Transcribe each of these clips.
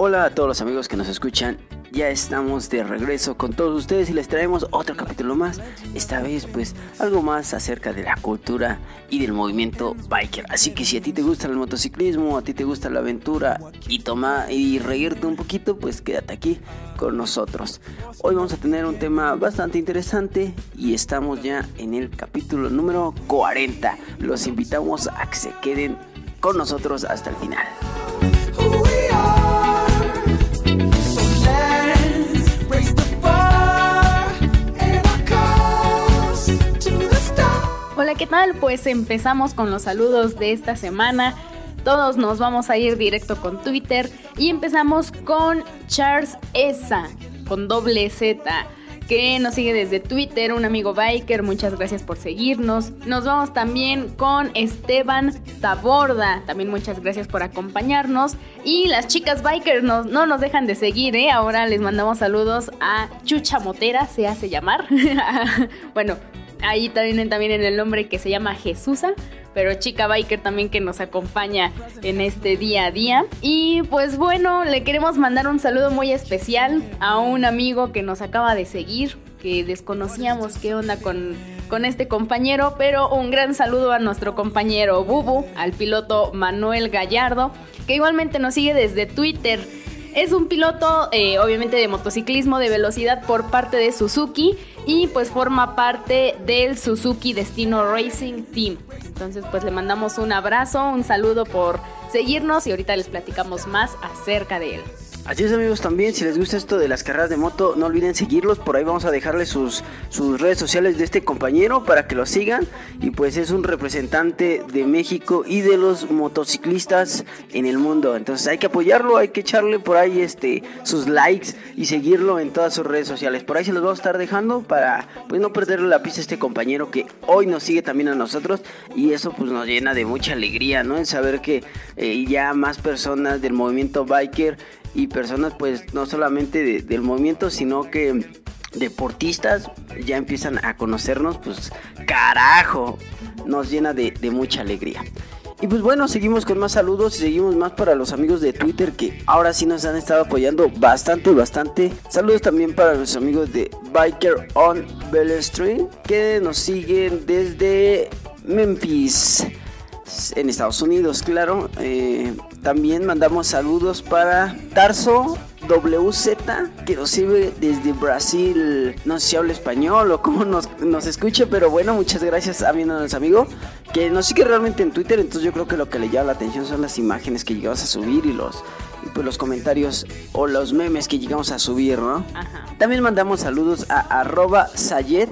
Hola a todos los amigos que nos escuchan. Ya estamos de regreso con todos ustedes y les traemos otro capítulo más. Esta vez pues algo más acerca de la cultura y del movimiento biker. Así que si a ti te gusta el motociclismo, a ti te gusta la aventura y tomar y reírte un poquito, pues quédate aquí con nosotros. Hoy vamos a tener un tema bastante interesante y estamos ya en el capítulo número 40. Los invitamos a que se queden con nosotros hasta el final. Hola, ¿qué tal? Pues empezamos con los saludos de esta semana. Todos nos vamos a ir directo con Twitter y empezamos con Charles Esa, con doble Z que nos sigue desde Twitter, un amigo biker, muchas gracias por seguirnos. Nos vamos también con Esteban Taborda, también muchas gracias por acompañarnos. Y las chicas bikers no nos dejan de seguir, ¿eh? Ahora les mandamos saludos a Chucha Motera, se hace llamar. bueno, ahí también, también en el nombre que se llama Jesusa, pero chica biker también que nos acompaña en este día a día. Y pues bueno, le queremos mandar un saludo muy especial a un amigo que nos acaba de seguir, que desconocíamos qué onda con, con este compañero, pero un gran saludo a nuestro compañero Bubu, al piloto Manuel Gallardo, que igualmente nos sigue desde Twitter. Es un piloto, eh, obviamente, de motociclismo de velocidad por parte de Suzuki y pues forma parte del Suzuki Destino Racing Team. Entonces, pues le mandamos un abrazo, un saludo por seguirnos y ahorita les platicamos más acerca de él. Así es amigos también, si les gusta esto de las carreras de moto, no olviden seguirlos, por ahí vamos a dejarles sus, sus redes sociales de este compañero para que lo sigan. Y pues es un representante de México y de los motociclistas en el mundo, entonces hay que apoyarlo, hay que echarle por ahí este sus likes y seguirlo en todas sus redes sociales, por ahí se los vamos a estar dejando para pues no perderle la pista a este compañero que hoy nos sigue también a nosotros. Y eso pues nos llena de mucha alegría, ¿no? En saber que eh, ya más personas del movimiento biker y personas pues no solamente del movimiento, sino que deportistas ya empiezan a conocernos, pues carajo, nos llena de, mucha alegría. Y pues bueno, seguimos con más saludos y seguimos más para los amigos de Twitter que ahora sí nos han estado apoyando bastante, bastante. Saludos también para los amigos de Biker on Street que nos siguen desde Memphis en Estados Unidos, claro. Eh, también mandamos saludos para Tarso WZ, que nos sirve desde Brasil. No sé si habla español o cómo nos, nos escuche, pero bueno, muchas gracias a mi amigo que nos sigue realmente en Twitter. Entonces, yo creo que lo que le llama la atención son las imágenes que llegamos a subir y los, y pues los comentarios o los memes que llegamos a subir, ¿no? También mandamos saludos a arroba Sayed,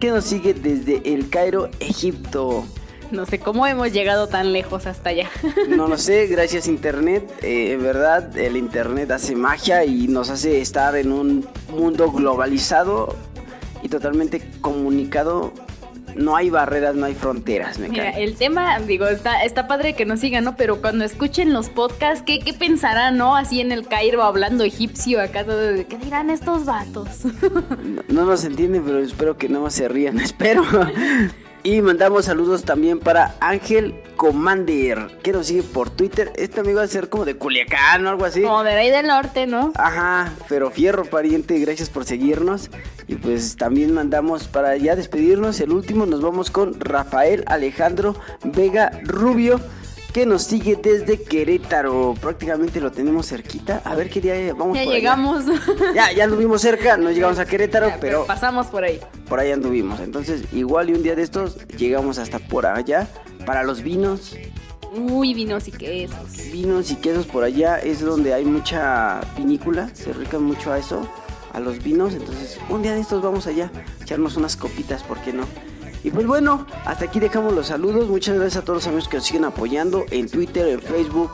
que nos sigue desde el Cairo, Egipto. No sé cómo hemos llegado tan lejos hasta allá. No lo sé, gracias Internet. Eh, en verdad, el Internet hace magia y nos hace estar en un mundo globalizado y totalmente comunicado no hay barreras, no hay fronteras. Me Mira, el tema, digo, está, está padre que nos sigan, ¿no? Pero cuando escuchen los podcasts, ¿qué, qué pensarán, no? Así en el Cairo hablando egipcio acá, todo ¿qué dirán estos vatos? No, no nos entienden, pero espero que no se rían, espero. Y mandamos saludos también para Ángel Commander, que nos sigue por Twitter. Este amigo va a ser como de Culiacán o algo así. Como de ahí del norte, ¿no? Ajá, pero fierro pariente, gracias por seguirnos. Y pues también mandamos para ya despedirnos. El último nos vamos con Rafael Alejandro Vega Rubio que nos sigue desde Querétaro. Prácticamente lo tenemos cerquita. A ver qué día vamos. Ya llegamos. Ya, ya anduvimos cerca, no llegamos a Querétaro, pero, pasamos por ahí. Por ahí anduvimos. Entonces, igual y un día de estos llegamos hasta por allá para los vinos. Uy, vinos y quesos. Vinos y quesos por allá es donde hay mucha vinícola, se dedican mucho a eso, a los vinos. Entonces, un día de estos vamos allá, echarnos unas copitas, ¿por qué no? Y pues bueno, hasta aquí dejamos los saludos. Muchas gracias a todos los amigos que nos siguen apoyando en Twitter, en Facebook.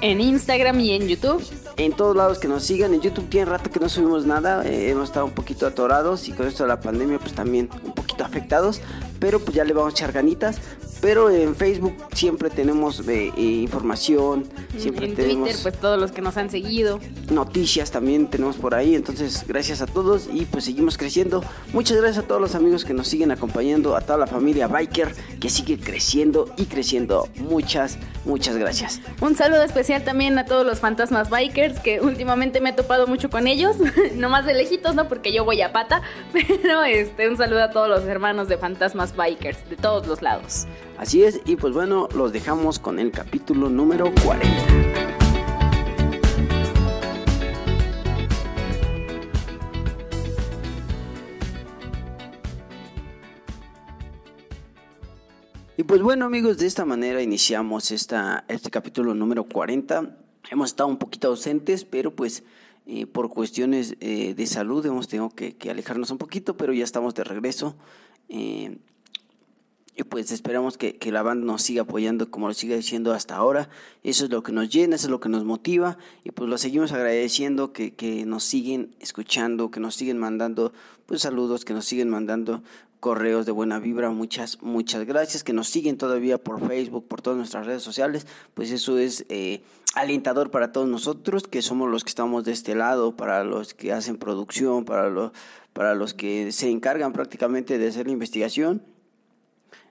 En Instagram y en YouTube. En todos lados que nos sigan. En YouTube tiene rato que no subimos nada. Eh, hemos estado un poquito atorados y con esto de la pandemia pues también un poquito afectados. Pero pues ya le vamos a echar ganitas Pero en Facebook siempre tenemos eh, eh, información, siempre en tenemos Twitter, pues todos los que nos han seguido. noticias también tenemos por ahí. Entonces, gracias a todos y pues seguimos creciendo. Muchas gracias a todos los amigos que nos siguen acompañando, a toda la familia Biker que sigue creciendo y creciendo. Muchas, muchas gracias. Un saludo especial también a todos los fantasmas bikers, que últimamente me he topado mucho con ellos, no más de lejitos, ¿no? Porque yo voy a pata, pero este, un saludo a todos los hermanos de fantasmas bikers, de todos los lados. Así es, y pues bueno, los dejamos con el capítulo número 40. Y pues bueno amigos, de esta manera iniciamos esta, este capítulo número 40. Hemos estado un poquito ausentes, pero pues eh, por cuestiones eh, de salud hemos tenido que, alejarnos un poquito, pero ya estamos de regreso. Eh, y pues esperamos que, que, la banda nos siga apoyando como lo sigue diciendo hasta ahora. Eso es lo que nos llena, eso es lo que nos motiva. Y pues lo seguimos agradeciendo que, que nos siguen escuchando, que nos siguen mandando pues saludos, que nos siguen mandando correos de buena vibra. Muchas, muchas gracias. Que nos siguen todavía por Facebook, por todas nuestras redes sociales. Pues eso es eh, alentador para todos nosotros, que somos los que estamos de este lado, para los que hacen producción, para los, para los que se encargan prácticamente de hacer la investigación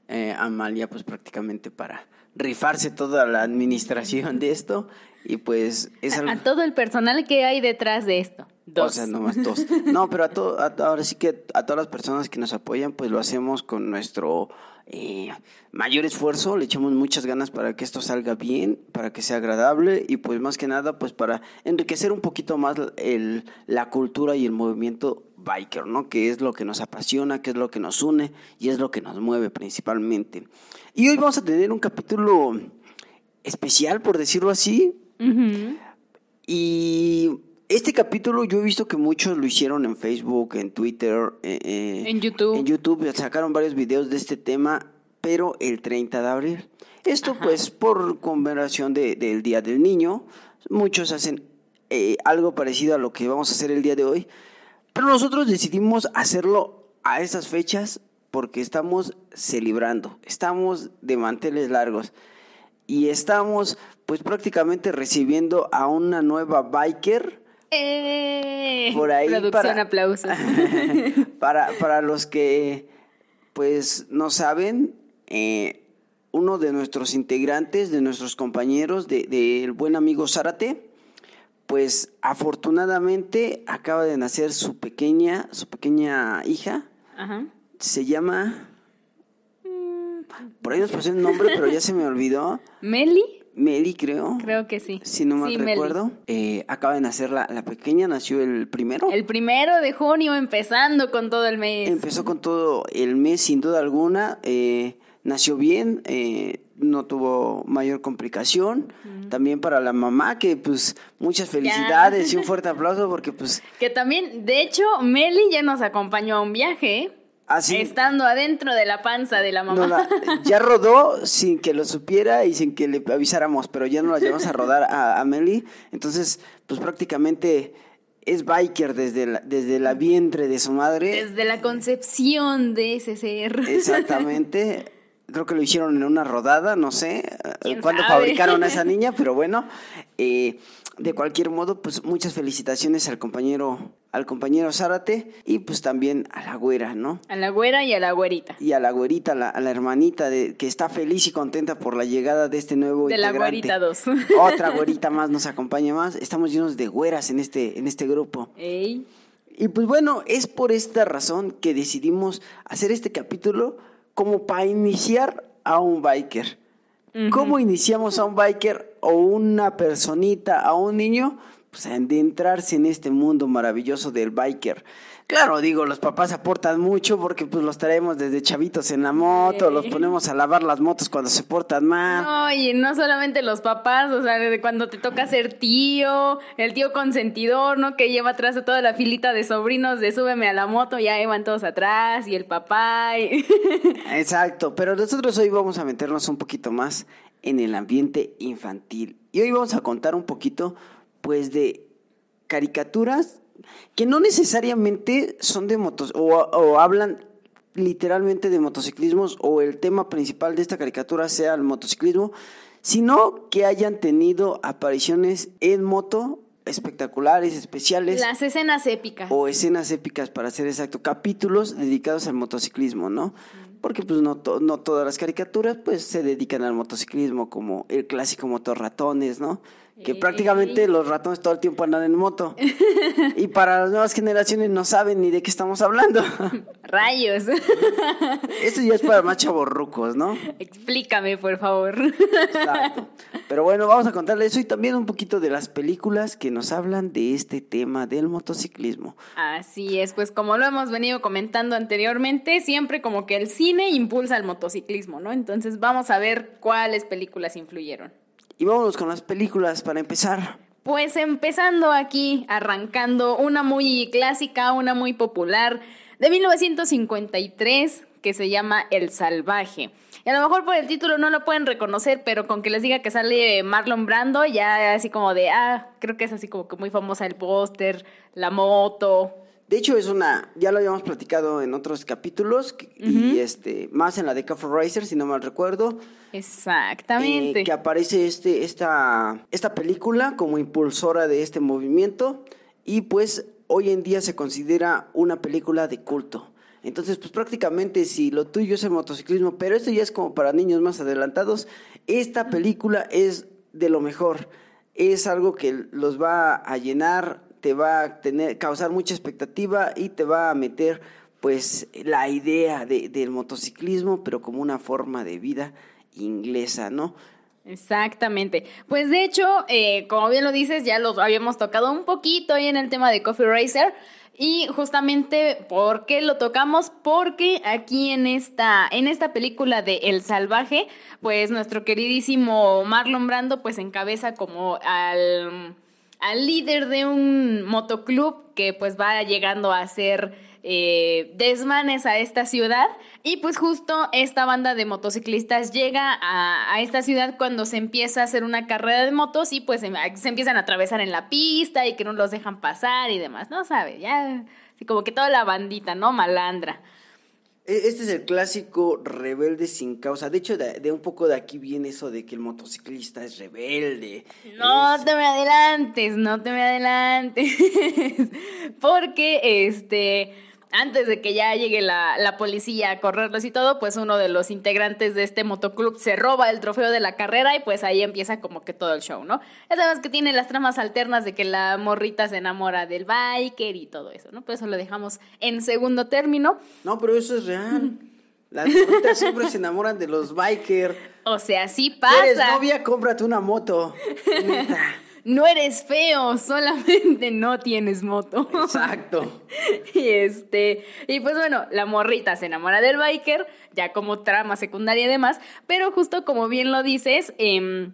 eh, Amalia pues prácticamente para rifarse toda la administración de esto y pues es a, a, todo el personal que hay detrás de esto. Dos. O sea, nomás dos. No, pero a to, a, ahora sí que a todas las personas que nos apoyan, pues lo hacemos con nuestro eh, mayor esfuerzo, le echamos muchas ganas para que esto salga bien, para que sea agradable y pues más que nada, pues para enriquecer un poquito más el, la cultura y el movimiento biker, ¿no? Que es lo que nos apasiona, que es lo que nos une y es lo que nos mueve principalmente. Y hoy vamos a tener un capítulo especial, por decirlo así. Uh -huh. Y este capítulo yo he visto que muchos lo hicieron en Facebook, en Twitter, eh, en YouTube. En YouTube sacaron varios videos de este tema, pero el 30 de abril. Esto Ajá. pues por conmemoración de, del Día del Niño. Muchos hacen eh, algo parecido a lo que vamos a hacer el día de hoy. Pero nosotros decidimos hacerlo a esas fechas porque estamos celebrando, estamos de manteles largos y estamos pues prácticamente recibiendo a una nueva biker. Eh, por ahí producción para, aplausos. para, para los que pues no saben, eh, uno de nuestros integrantes, de nuestros compañeros, del de, de buen amigo Zárate, pues afortunadamente acaba de nacer su pequeña, su pequeña hija. Ajá. Se llama. Por ahí nos pusieron el nombre, pero ya se me olvidó. ¿Meli? Meli, creo. Creo que sí. Si no mal sí, recuerdo. Eh, acaba de nacer la, la, pequeña, nació el primero. El primero de junio, empezando con todo el mes. Empezó con todo el mes, sin duda alguna. Eh, nació bien, eh, no tuvo mayor complicación. También para la mamá, que pues muchas felicidades ya. y un fuerte aplauso porque pues... Que también, de hecho, Meli ya nos acompañó a un viaje, ¿eh? ¿Ah, sí? Estando adentro de la panza de la mamá. No, la, ya rodó sin que lo supiera y sin que le avisáramos, pero ya no la llevamos a rodar a, a Meli. Entonces, pues prácticamente es biker desde la, desde la vientre de su madre. Desde la concepción de ese ser. Exactamente. Creo que lo hicieron en una rodada, no sé cuándo fabricaron a esa niña, pero bueno, eh, de cualquier modo, pues muchas felicitaciones al compañero, al compañero Zárate y pues también a la güera, ¿no? A la güera y a la güerita. Y a la güerita, a la, a la hermanita de, que está feliz y contenta por la llegada de este nuevo de integrante. la güerita 2. Otra güerita más nos acompaña más. Estamos llenos de güeras en este, en este grupo. Ey. Y pues bueno, es por esta razón que decidimos hacer este capítulo como para iniciar a un biker. Uh -huh. ¿Cómo iniciamos a un biker o una personita, a un niño? Pues a adentrarse en este mundo maravilloso del biker. Claro, digo, los papás aportan mucho porque pues los traemos desde chavitos en la moto, sí. los ponemos a lavar las motos cuando se portan mal. No, y no solamente los papás, o sea, de cuando te toca ser tío, el tío consentidor, ¿no? Que lleva atrás a toda la filita de sobrinos de súbeme a la moto, ya van todos atrás, y el papá. Y... Exacto, pero nosotros hoy vamos a meternos un poquito más en el ambiente infantil. Y hoy vamos a contar un poquito, pues, de caricaturas que no necesariamente son de motos o, o hablan literalmente de motociclismos o el tema principal de esta caricatura sea el motociclismo, sino que hayan tenido apariciones en moto espectaculares, especiales. Las escenas épicas. O escenas épicas, para ser exacto, capítulos dedicados al motociclismo, ¿no? Porque pues no, no todas las caricaturas pues se dedican al motociclismo, como el clásico motor ratones, ¿no? Que prácticamente los ratones todo el tiempo andan en moto. y para las nuevas generaciones no saben ni de qué estamos hablando. Rayos. Eso ya es para más chavorrucos, ¿no? Explícame, por favor. Exacto. Pero bueno, vamos a contarle eso y también un poquito de las películas que nos hablan de este tema del motociclismo. Así es, pues como lo hemos venido comentando anteriormente, siempre como que el cine impulsa el motociclismo, ¿no? Entonces vamos a ver cuáles películas influyeron. Y vámonos con las películas para empezar. Pues empezando aquí, arrancando una muy clásica, una muy popular, de 1953, que se llama El Salvaje. Y a lo mejor por el título no lo pueden reconocer, pero con que les diga que sale Marlon Brando, ya así como de, ah, creo que es así como que muy famosa el póster, la moto, de hecho, es una, ya lo habíamos platicado en otros capítulos, y este, más en la de Cafe Racer, si no mal recuerdo. Exactamente. Eh, que aparece este, esta, esta película como impulsora de este movimiento, y pues hoy en día se considera una película de culto. Entonces, pues prácticamente si lo tuyo es el motociclismo, pero esto ya es como para niños más adelantados, esta película es de lo mejor. Es algo que los va a llenar te va a tener, causar mucha expectativa y te va a meter pues la idea de, del motociclismo, pero como una forma de vida inglesa, ¿no? Exactamente. Pues de hecho, eh, como bien lo dices, ya lo habíamos tocado un poquito ahí en el tema de Coffee Racer. Y justamente, ¿por qué lo tocamos? Porque aquí en esta, en esta película de El Salvaje, pues nuestro queridísimo Marlon Brando, pues encabeza como al al líder de un motoclub que pues va llegando a hacer eh, desmanes a esta ciudad y pues justo esta banda de motociclistas llega a, esta ciudad cuando se empieza a hacer una carrera de motos y pues se, empiezan a atravesar en la pista y que no los dejan pasar y demás, ¿no? ¿Sabe? Ya, así como que toda la bandita, ¿no? Malandra. E, este es el clásico rebelde sin causa. De hecho, de, un poco de aquí viene eso de que el motociclista es rebelde. No te me adelantes, no te me adelantes. Porque este antes de que ya llegue la, la, policía a correrlos y todo, pues uno de los integrantes de este motoclub se roba el trofeo de la carrera y pues ahí empieza como que todo el show, ¿no? Ya sabes que tiene las tramas alternas de que la morrita se enamora del biker y todo eso, ¿no? Pues eso lo dejamos en segundo término. No, pero eso es real. Las morritas siempre se enamoran de los bikers. O sea, sí pasa. Eres novia, cómprate una moto. no eres feo, solamente no tienes moto. Exacto. y este, y pues bueno, la morrita se enamora del biker, ya como trama secundaria y demás, pero justo como bien lo dices, eh,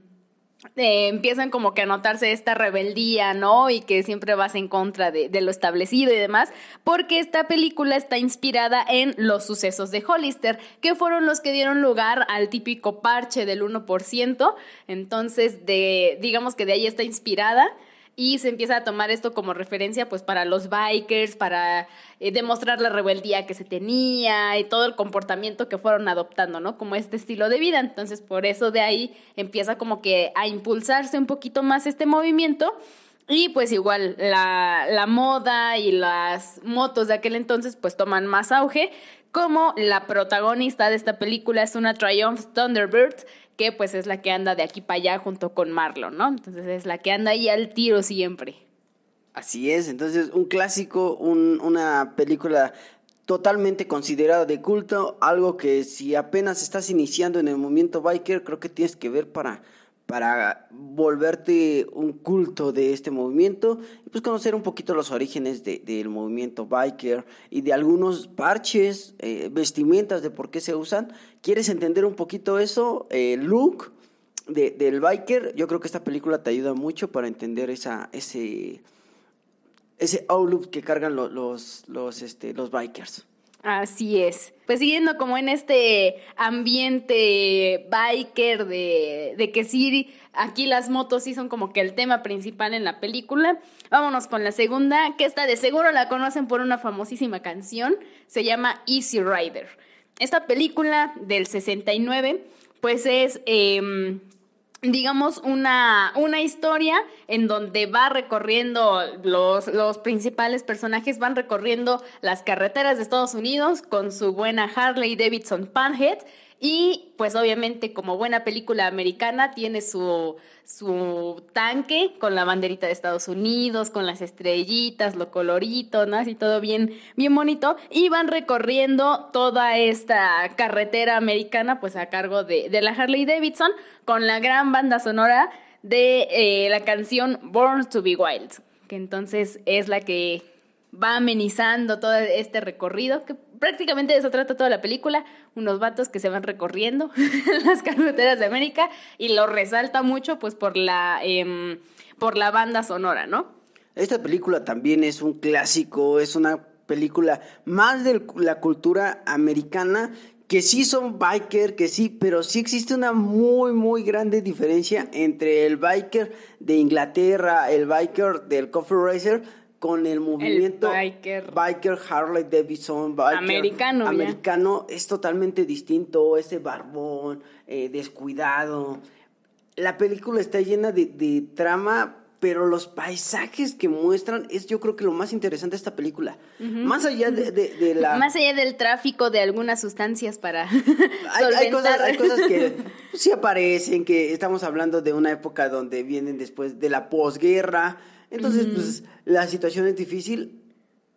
eh, empiezan como que a notarse esta rebeldía, ¿no? Y que siempre vas en contra de, lo establecido y demás, porque esta película está inspirada en los sucesos de Hollister, que fueron los que dieron lugar al típico parche del 1%, entonces de, digamos que de ahí está inspirada y se empieza a tomar esto como referencia pues para los bikers, para eh, demostrar la rebeldía que se tenía y todo el comportamiento que fueron adoptando, ¿no? Como este estilo de vida. Entonces por eso de ahí empieza como que a impulsarse un poquito más este movimiento. Y pues igual la, la moda y las motos de aquel entonces pues toman más auge, como la protagonista de esta película es una Triumph Thunderbird, que pues es la que anda de aquí para allá junto con Marlon, ¿no? Entonces es la que anda ahí al tiro siempre. Así es, entonces un clásico, una película totalmente considerada de culto, algo que si apenas estás iniciando en el movimiento biker, creo que tienes que ver para para volverte un culto de este movimiento y pues conocer un poquito los orígenes del movimiento biker y de algunos parches, eh, vestimentas de por qué se usan. ¿Quieres entender un poquito eso? El look del biker, yo creo que esta película te ayuda mucho para entender esa, ese, ese outlook que cargan los, los, este, los bikers. Así es. Pues siguiendo como en este ambiente biker de, de que sí, aquí las motos sí son como que el tema principal en la película. Vámonos con la segunda, que esta de seguro la conocen por una famosísima canción. se llama Easy Rider. Esta película del 69 pues es... Em, digamos, una, una historia en donde va recorriendo, los, los principales personajes van recorriendo las carreteras de Estados Unidos con su buena Harley Davidson Panhead y pues obviamente como buena película americana tiene su, su tanque con la banderita de Estados Unidos, con las estrellitas, lo colorito, ¿no? Así todo bien, bien bonito. Y van recorriendo toda esta carretera americana pues a cargo de, de la Harley Davidson con la gran banda sonora de eh, la canción Born to Be Wild, que entonces es la que va amenizando todo este recorrido, que prácticamente de eso trata toda la película, unos vatos que se van recorriendo las carreteras de América y lo resalta mucho pues por la, em, por la banda sonora, ¿no? Esta película también es un clásico, es una película más de la cultura americana que sí son biker, que sí, pero sí existe una muy, muy grande diferencia entre el biker de Inglaterra, el biker del Coffee Racer, con el movimiento biker. Harley Davidson, biker americano. Americano es totalmente distinto, ese barbón, eh, descuidado. La película está llena de, de trama pero los paisajes que muestran es yo creo que lo más interesante de esta película. Más allá de, la... Más allá del tráfico de algunas sustancias para... hay, cosas, hay cosas que sí aparecen, que estamos hablando de una época donde vienen después de la posguerra. Entonces, pues la situación es difícil,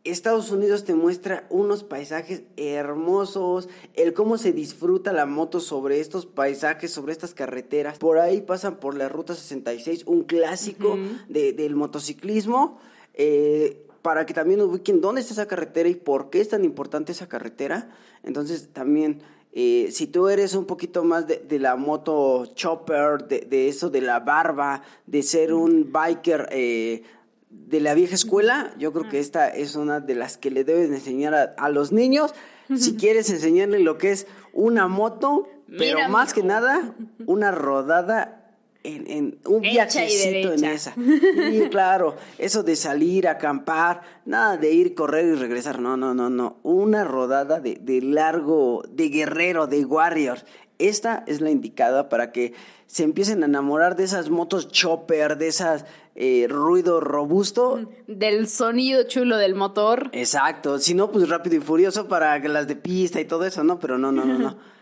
Estados Unidos te muestra unos paisajes hermosos, el cómo se disfruta la moto sobre estos paisajes, sobre estas carreteras. Por ahí pasan por la Ruta 66, un clásico del motociclismo, eh, para que también ubiquen dónde está esa carretera y por qué es tan importante esa carretera. Entonces también... Eh, si tú eres un poquito más de, la moto chopper, de, eso de la barba, de ser un biker eh, de la vieja escuela, yo creo que esta es una de las que le debes enseñar a, los niños. Si quieres enseñarle lo que es una moto, pero más que nada, una rodada en, un viajecito en esa. Y claro, eso de salir a acampar, nada de ir, correr y regresar, no, no, no, no. Una rodada de, de largo, de guerrero, de warrior. Esta es la indicada para que se empiecen a enamorar de esas motos chopper, de esas eh, ruido robusto. Del sonido chulo del motor. Exacto, si no, pues rápido y furioso para las de pista y todo eso, ¿no? Pero no, no, no, no.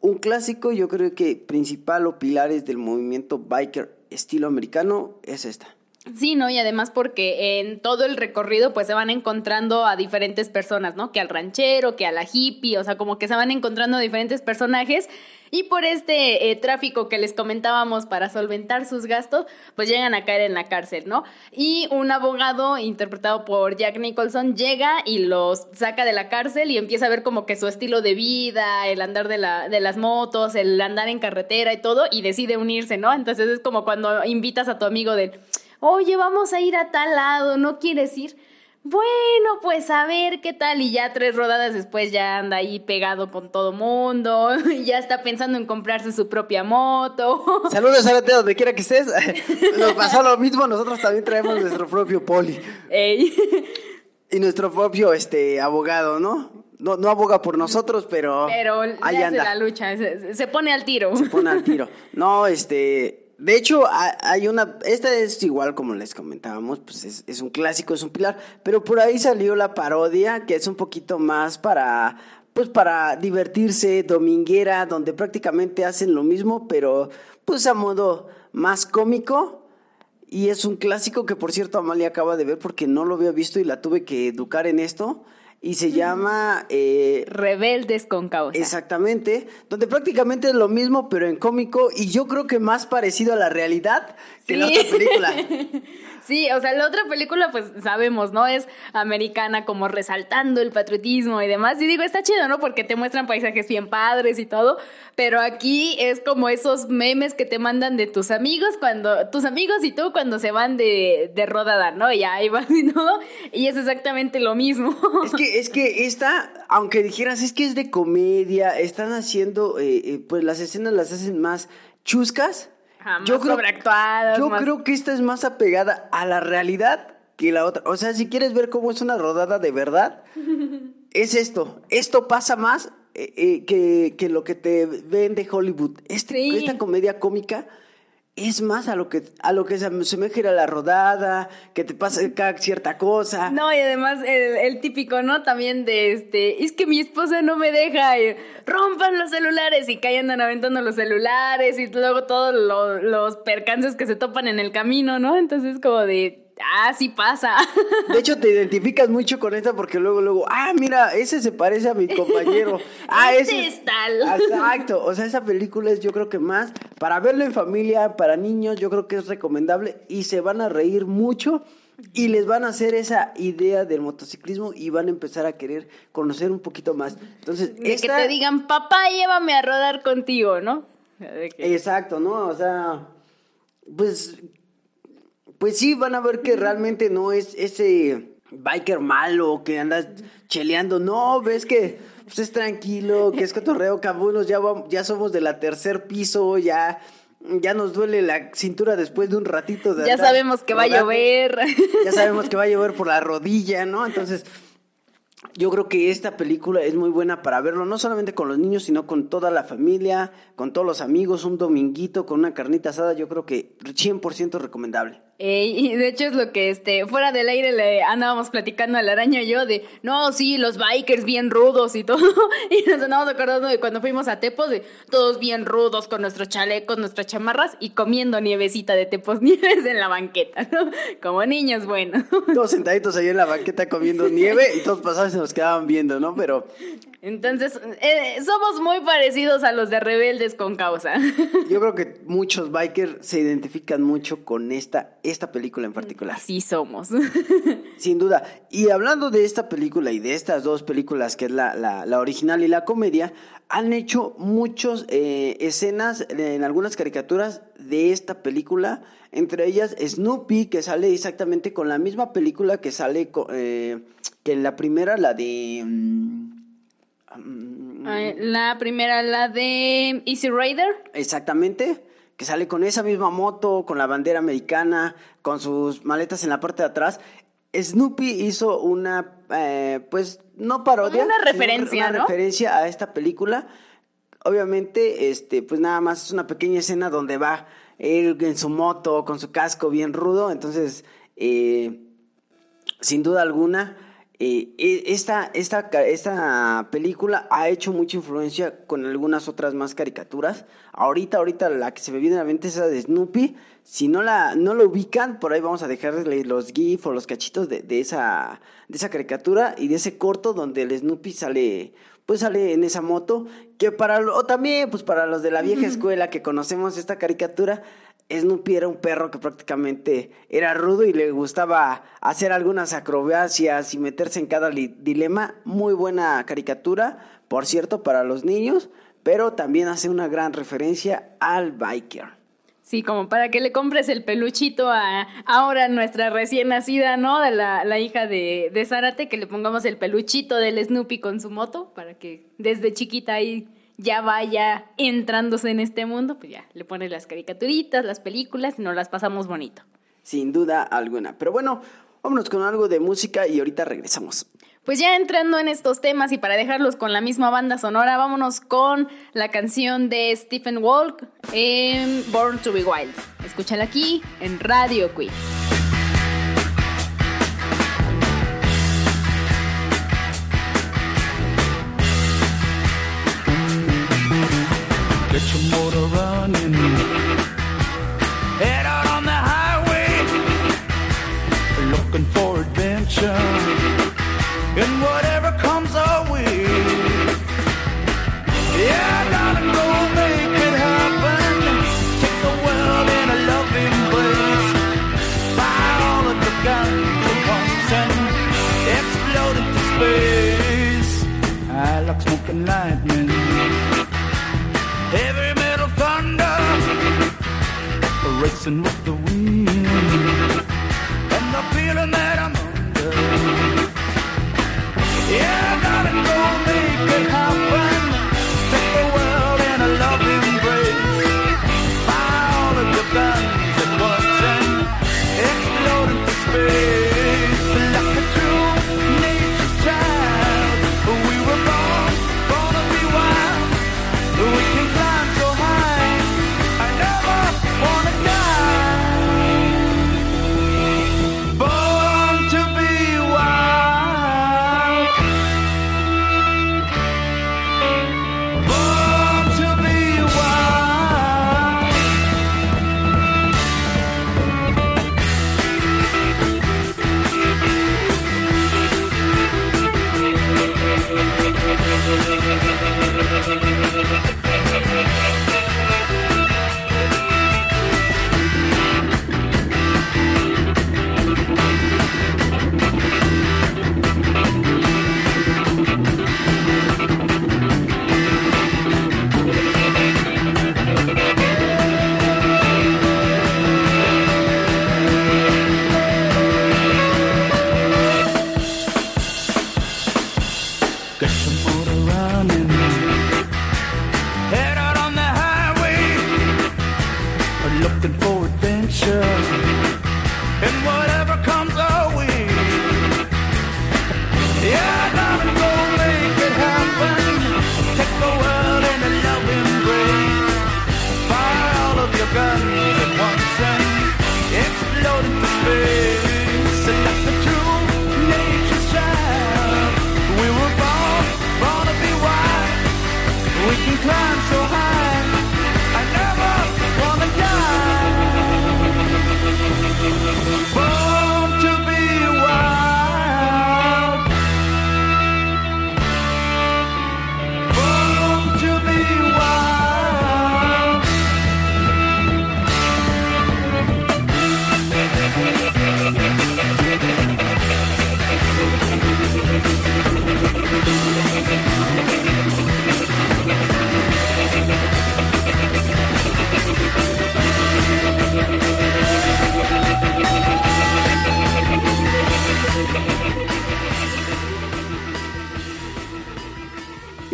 Un clásico, yo creo que principal o pilares del movimiento biker estilo americano es esta. Sí, ¿no? Y además porque en todo el recorrido pues se van encontrando a diferentes personas, ¿no? Que al ranchero, que a la hippie, o sea, como que se van encontrando diferentes personajes y por este eh, tráfico que les comentábamos para solventar sus gastos, pues llegan a caer en la cárcel, ¿no? Y un abogado interpretado por Jack Nicholson llega y los saca de la cárcel y empieza a ver como que su estilo de vida, el andar de, la, de las motos, el andar en carretera y todo, y decide unirse, ¿no? Entonces es como cuando invitas a tu amigo de oye, vamos a ir a tal lado, ¿no quieres ir? Bueno, pues a ver qué tal. Y ya tres rodadas después ya anda ahí pegado con todo mundo. ya está pensando en comprarse su propia moto. Saludos, a donde quiera que estés. Nos pasó lo mismo, nosotros también traemos nuestro propio poli. Y nuestro propio este abogado, ¿no? No, no aboga por nosotros, pero. Pero ahí anda. la lucha, se pone al tiro. Se pone al tiro. No, este. De hecho, hay una, esta es igual como les comentábamos, pues es, un clásico, es un pilar, pero por ahí salió la parodia, que es un poquito más para, pues para divertirse, dominguera, donde prácticamente hacen lo mismo, pero pues a modo más cómico. Y es un clásico que por cierto Amalia acaba de ver porque no lo había visto y la tuve que educar en esto y se llama... Eh, Rebeldes con causa. Exactamente, donde prácticamente es lo mismo, pero en cómico y yo creo que más parecido a la realidad que la otra película. Sí, o sea, la otra película, pues sabemos, ¿no? Es americana, como resaltando el patriotismo y demás. Y digo, está chido, ¿no? Porque te muestran paisajes bien padres y todo. Pero aquí es como esos memes que te mandan de tus amigos cuando, tus amigos y tú cuando se van de, de rodada, ¿no? Y ahí vas y todo. Y es exactamente lo mismo. Es que, es que esta, aunque dijeras, es que es de comedia, están haciendo, eh, eh, pues las escenas las hacen más chuscas yo creo, Yo creo que esta es más apegada a la realidad que la otra. O sea, si quieres ver cómo es una rodada de verdad, es esto. Esto pasa más eh, eh, que, que lo que te vende Hollywood. Este, Sí. Esta comedia cómica es más a lo que a lo que se asemeja a la rodada, que te pasa cada cierta cosa. No, y además el, el típico, ¿no? También de este, es que mi esposa no me deja, y rompan los celulares y que andan aventando los celulares y luego todos lo- los percances que se topan en el camino, ¿no? Entonces como de, ah, sí pasa. De hecho, te identificas mucho con esta porque luego, luego, ah, mira, ese se parece a mi compañero. Ah, Este ese es tal. Exacto. O sea, esa película es, yo creo que más para verlo en familia, para niños, yo creo que es recomendable y se van a reír mucho y les van a hacer esa idea del motociclismo y van a empezar a querer conocer un poquito más. Entonces, De esta- que te digan, papá, llévame a rodar contigo, ¿no? Que- Exacto, ¿no? O sea, pues, pues sí, van a ver que realmente no es ese biker malo que andas cheleando. No, ves que pues, es tranquilo, que es cotorreo, cabunos, ya, vam- ya somos de la tercer piso, ya, ya nos duele la cintura después de un ratito. De ya andar sabemos que va a llover. Ya sabemos que va a llover por la rodilla, ¿no? Entonces, yo creo que esta película es muy buena para verlo, no solamente con los niños, sino con toda la familia, con todos los amigos, un dominguito, con una carnita asada, yo creo que 100% recomendable. Y de hecho es lo que este fuera del aire le andábamos platicando a la araña y yo de no sí los bikers bien rudos y todo y nos andábamos acordando de cuando fuimos a Tepos de todos bien rudos con nuestros chalecos nuestras chamarras y comiendo nievecita de Tepos Nieves en la banqueta ¿no? como niños buenos Todos sentaditos ahí en la banqueta comiendo nieve y todos pasados se nos quedaban viendo, ¿no? Pero entonces eh, somos muy parecidos a los de rebeldes con causa yo creo que muchos bikers se identifican mucho con esta, esta película en particular. así somos Sin duda. Y hablando de esta película y de estas dos películas, que es la, la, la original y la comedia, han hecho muchas escenas en algunas caricaturas de esta película. Entre ellas Snoopy, que sale exactamente con la misma película que sale co- eh, que la primera, la de... mm, mm, Ay, la primera la de Easy Rider Exactamente, que sale con esa misma moto, con la bandera americana, con sus maletas en la parte de atrás. Snoopy hizo una, eh, pues, no parodia. Una referencia, una ¿no? referencia a esta película. Obviamente, este, pues nada más es una pequeña escena donde va él en su moto, con su casco bien rudo. Entonces, eh, sin duda alguna, eh, esta, esta, esta película ha hecho mucha influencia con algunas otras más caricaturas. Ahorita, ahorita la que se me viene a la mente es esa de Snoopy. Si no la, no la ubican, por ahí vamos a dejarles los GIF o los cachitos de, de esa, de esa caricatura y de ese corto donde el Snoopy sale, pues sale en esa moto. Que para, o también, pues para los de la vieja escuela que conocemos esta caricatura, Snoopy era un perro que prácticamente era rudo y le gustaba hacer algunas acrobacias y meterse en cada dilema. Muy buena caricatura, por cierto, para los niños, pero también hace una gran referencia al biker. Sí, como para que le compres el peluchito a ahora nuestra recién nacida, ¿no? De la, la hija de, de Zárate, que le pongamos el peluchito del Snoopy con su moto, para que desde chiquita ahí ya vaya entrándose en este mundo, pues ya le pones las caricaturitas, las películas y nos las pasamos bonito. Sin duda alguna. Pero bueno, vámonos con algo de música y ahorita regresamos. Pues ya entrando en estos temas y para dejarlos con la misma banda sonora, vámonos con la canción de Stephen Walk en Born to Be Wild. Escúchala aquí en Radio Queen. Looking for adventure. Racing with the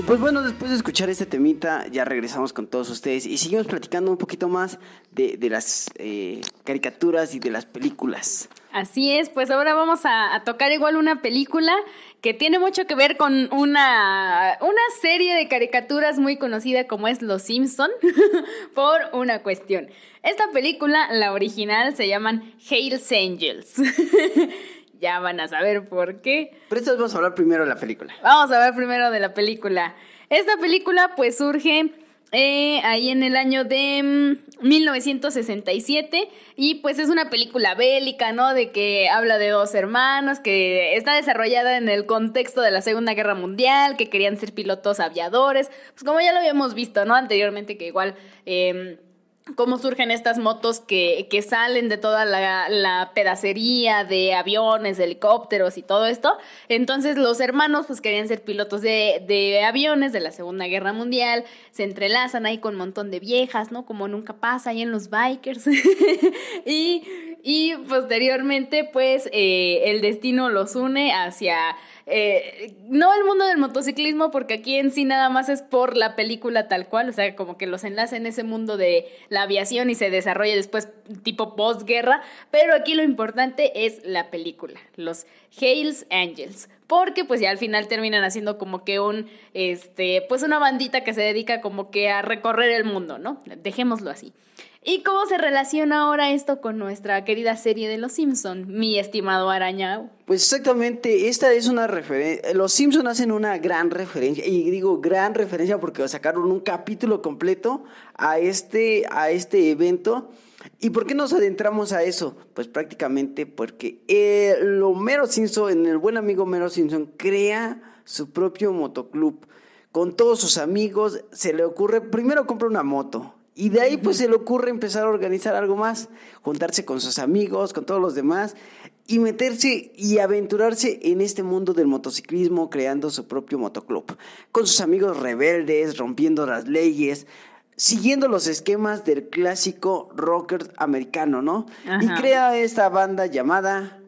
pues bueno, después de escuchar este temita, ya regresamos con todos ustedes y seguimos platicando un poquito más de, las eh, caricaturas y de las películas. Así es, pues ahora vamos a, a tocar igual una película que tiene mucho que ver con una, una serie de caricaturas muy conocida como es Los Simpson, por una cuestión. Esta película, la original, se llaman Hales Angels. ya van a saber por qué. Pero esto vamos a hablar primero de la película. Vamos a ver primero de la película. Esta película pues surge eh, ahí en el año de mm, 1967 y pues es una película bélica, ¿no? De que habla de dos hermanos, que está desarrollada en el contexto de la Segunda Guerra Mundial, que querían ser pilotos aviadores, pues como ya lo habíamos visto, ¿no? Anteriormente que igual... Eh, cómo surgen estas motos que, que salen de toda la, la, pedacería de aviones, helicópteros y todo esto. Entonces los hermanos pues querían ser pilotos de, de, aviones de la Segunda Guerra Mundial, se entrelazan ahí con un montón de viejas, ¿no? Como nunca pasa ahí en los bikers. y, y posteriormente pues eh, el destino los une hacia eh, no el mundo del motociclismo, porque aquí en sí nada más es por la película tal cual, o sea, como que los enlace en ese mundo de la aviación y se desarrolla después tipo postguerra, pero aquí lo importante es la película, los Hales Angels porque pues ya al final terminan haciendo como que un, este, pues una bandita que se dedica como que a recorrer el mundo, ¿no? Dejémoslo así. ¿Y cómo se relaciona ahora esto con nuestra querida serie de Los Simpson, mi estimado Arañao? Pues exactamente, esta es una referencia, Los Simpson hacen una gran referencia, y digo gran referencia porque sacaron un capítulo completo a este, a este evento. ¿Y por qué nos adentramos a eso? Pues prácticamente porque el Homero Simpson, el buen amigo Homero Simpson, crea su propio motoclub. Con todos sus amigos, se le ocurre, primero compra una moto, y de ahí pues se le ocurre empezar a organizar algo más, juntarse con sus amigos, con todos los demás y meterse y aventurarse en este mundo del motociclismo creando su propio motoclub, con sus amigos rebeldes, rompiendo las leyes, siguiendo los esquemas del clásico rocker americano, ¿no? Ajá. Y crea esta banda llamada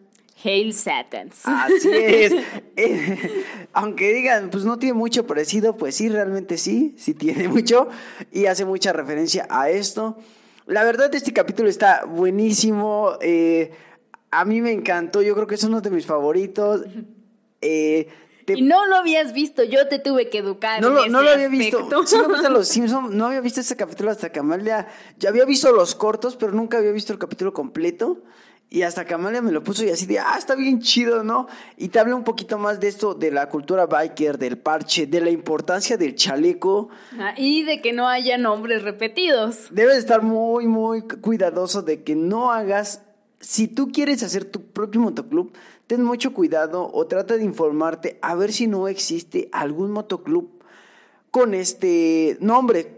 Hail Satans. Así es. Eh, aunque digan, pues no tiene mucho parecido, pues sí, realmente sí, sí tiene mucho y hace mucha referencia a esto. La verdad, este capítulo está buenísimo. Eh, a mí me encantó, yo creo que es uno de mis favoritos. Eh, te... Y no lo habías visto, yo te tuve que educar. No, en no ese lo había visto. Sí gustan los Simpsons, no había visto este capítulo hasta que Amalia. Ya había visto los cortos, pero nunca había visto el capítulo completo. Y hasta Amalia me lo puso y así de, ah, está bien chido, ¿no? Y te habla un poquito más de esto, de la cultura biker, del parche, de la importancia del chaleco. Ah, y de que no haya nombres repetidos. Debes estar muy, muy cuidadoso de que no hagas, si tú quieres hacer tu propio motoclub, ten mucho cuidado o trata de informarte a ver si no existe algún motoclub con este nombre.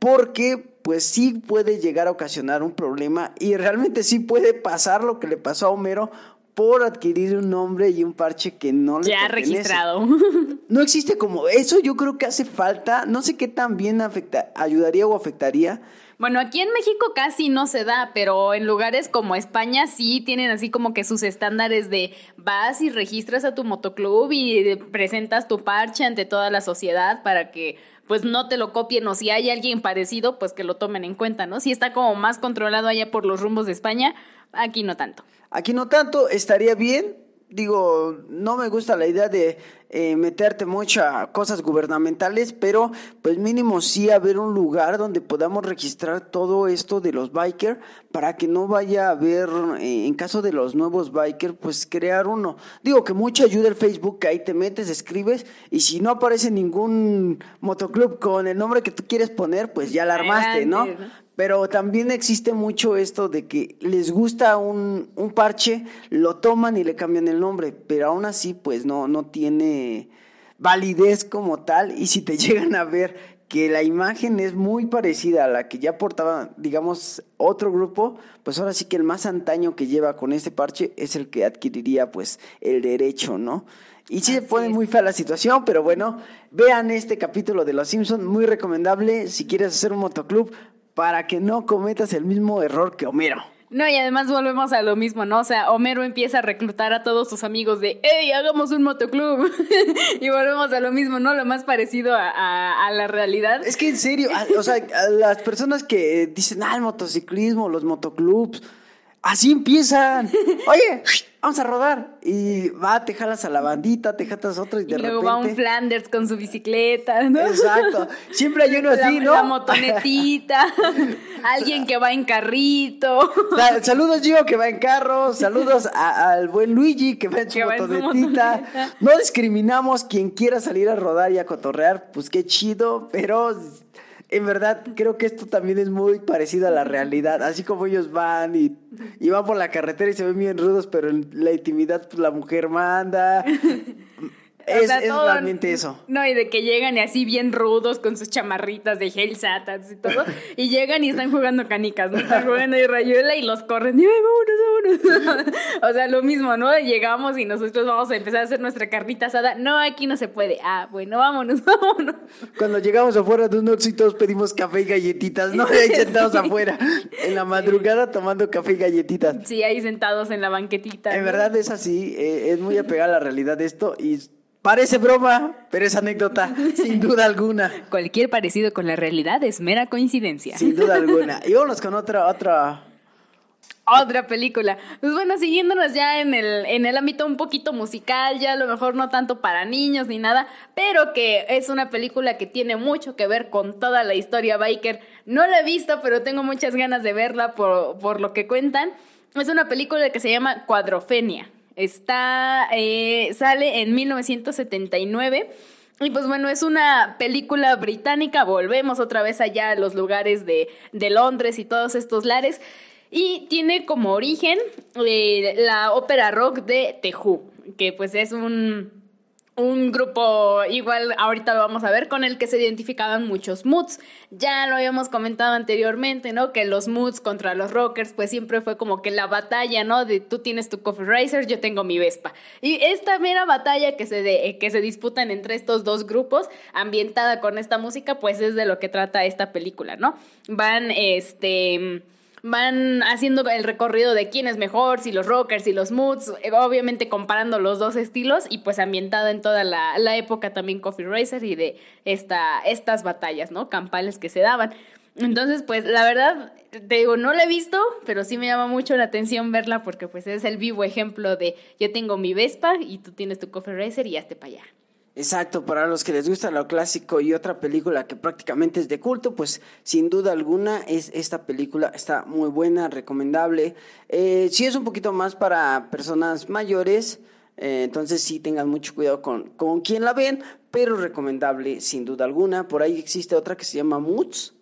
Porque pues sí puede llegar a ocasionar un problema y realmente sí puede pasar lo que le pasó a Homero por adquirir un nombre y un parche que no le Ya pertenece. registrado. No existe como eso, yo creo que hace falta, no sé qué tan bien afecta, ayudaría o afectaría. Bueno, aquí en México casi no se da, pero en lugares como España sí tienen así como que sus estándares de vas y registras a tu motoclub y presentas tu parche ante toda la sociedad para que pues no te lo copien o si hay alguien parecido, pues que lo tomen en cuenta, ¿no? Si está como más controlado allá por los rumbos de España, aquí no tanto. Aquí no tanto, estaría bien. Digo, no me gusta la idea de eh, meterte mucho a cosas gubernamentales, pero pues mínimo sí haber un lugar donde podamos registrar todo esto de los biker para que no vaya a haber, eh, en caso de los nuevos biker, pues crear uno. Digo que mucho ayuda el Facebook, que ahí te metes, escribes y si no aparece ningún motoclub con el nombre que tú quieres poner, pues ya la armaste, ¿no? Pero también existe mucho esto de que les gusta un, un, parche, lo toman y le cambian el nombre, pero aún así pues no, no tiene validez como tal y si te llegan a ver que la imagen es muy parecida a la que ya portaba, digamos, otro grupo, pues ahora sí que el más antaño que lleva con ese parche es el que adquiriría pues el derecho, ¿no? Y sí Así se pone es. muy fea la situación, pero bueno, vean este capítulo de Los Simpson, muy recomendable si quieres hacer un motoclub para que no cometas el mismo error que Homero. No, y además volvemos a lo mismo, ¿no? O sea, Homero empieza a reclutar a todos sus amigos de, ¡Ey, hagamos un motoclub! y volvemos a lo mismo, ¿no? Lo más parecido a, a- a la realidad. Es que en serio, a- o sea, a las personas que dicen, ah, el motociclismo, los motoclubs, así empiezan. Oye, vamos a rodar. Y va, te jalas a la bandita, te jalas a otro y Y de luego repente. va un Flanders con su bicicleta, ¿no? Exacto. Siempre hay uno así, la, ¿no? la motonetita, alguien que va en carrito. Sa- Saludos, Gio, que va en carro. Saludos a- al buen Luigi, que va en su Que va en su motonetita. No discriminamos quien quiera salir a rodar y a cotorrear, pues qué chido, pero en verdad creo que esto también es muy parecido a la realidad. Así como ellos van y, van por la carretera y se ven bien rudos, pero en la intimidad, pues la mujer manda. Es, sea, es todo- realmente eso. No, y de que llegan y así bien rudos con sus chamarritas de Hell Satans y todo. Y llegan y están jugando canicas, ¿no? Están jugando de rayuela y los corren. Y "Ay, vámonos, vámonos". o sea, lo mismo, ¿no? Llegamos y nosotros vamos a empezar a hacer nuestra carnita asada. No, aquí no se puede. Ah, bueno, vámonos, vámonos. Cuando llegamos afuera de un Oxxo y todos pedimos café y galletitas, ¿no? Ahí sentados Sí. afuera, en la madrugada tomando café y galletitas. Sí, ahí sentados en la banquetita. En ¿no? verdad es así, eh, es muy apegada a la realidad esto y parece broma, pero es anécdota, sin duda alguna, Cualquier parecido con la realidad es mera coincidencia. sin duda alguna. Y vámonos con otra, otra... Otra película. Pues bueno, siguiéndonos ya en el, en el ámbito un poquito musical, ya a lo mejor no tanto para niños ni nada, pero que es una película que tiene mucho que ver con toda la historia biker. No la he visto, pero tengo muchas ganas de verla por, por lo que cuentan. Es una película que se llama Cuadrofenia. Está, eh, sale en 1979. Y pues bueno, es una película británica, volvemos otra vez allá a los lugares de, de Londres y todos estos lares. Y tiene como origen eh, la ópera rock de Who, que pues es un, un grupo, igual ahorita lo vamos a ver, con el que se identificaban muchos moods. Ya lo habíamos comentado anteriormente, ¿no? Que los moods contra los rockers, pues siempre fue como que la batalla, ¿no? De tú tienes tu Coffee Racer, yo tengo mi Vespa. Y esta mera batalla que se, de- que se disputan entre estos dos grupos, ambientada con esta música, pues es de lo que trata esta película, ¿no? Van, este van haciendo el recorrido de quién es mejor, si los rockers, si los moods, eh, obviamente comparando los dos estilos y pues ambientada en toda la, la época también Coffee Racer y de esta, estas batallas, ¿no? Campales que se daban. Entonces, pues la verdad, te digo, no la he visto, pero sí me llama mucho la atención verla porque pues es el vivo ejemplo de yo tengo mi Vespa y tú tienes tu Coffee Racer y hazte para allá. Exacto, para los que les gusta lo clásico y otra película que prácticamente es de culto, pues sin duda alguna es esta película, está muy buena, recomendable. Eh, sí es un poquito más para personas mayores, eh, entonces sí tengan mucho cuidado con, con quién la ven, pero recomendable sin duda alguna. Por ahí existe otra que se llama Moods,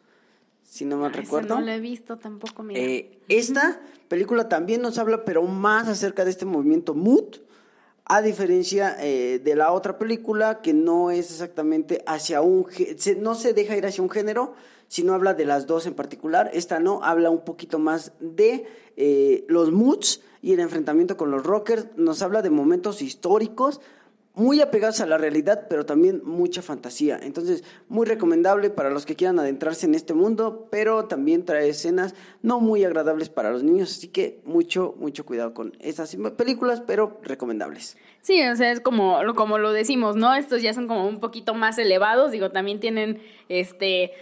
si no mal Ah, recuerdo. no la he visto tampoco, mira. Eh, esta película también nos habla, pero más acerca de este movimiento mood, a diferencia eh, de la otra película que no es exactamente hacia un, no se deja ir hacia un género, sino habla de las dos en particular. Esta no, habla un poquito más de eh, los moods y el enfrentamiento con los rockers. Nos habla de momentos históricos muy apegados a la realidad, pero también mucha fantasía. Entonces, muy recomendable para los que quieran adentrarse en este mundo, pero también trae escenas no muy agradables para los niños, así que mucho, mucho cuidado con estas películas, pero recomendables. Sí, o sea, es como, como lo decimos, ¿no? Estos ya son como un poquito más elevados, digo, también tienen, este,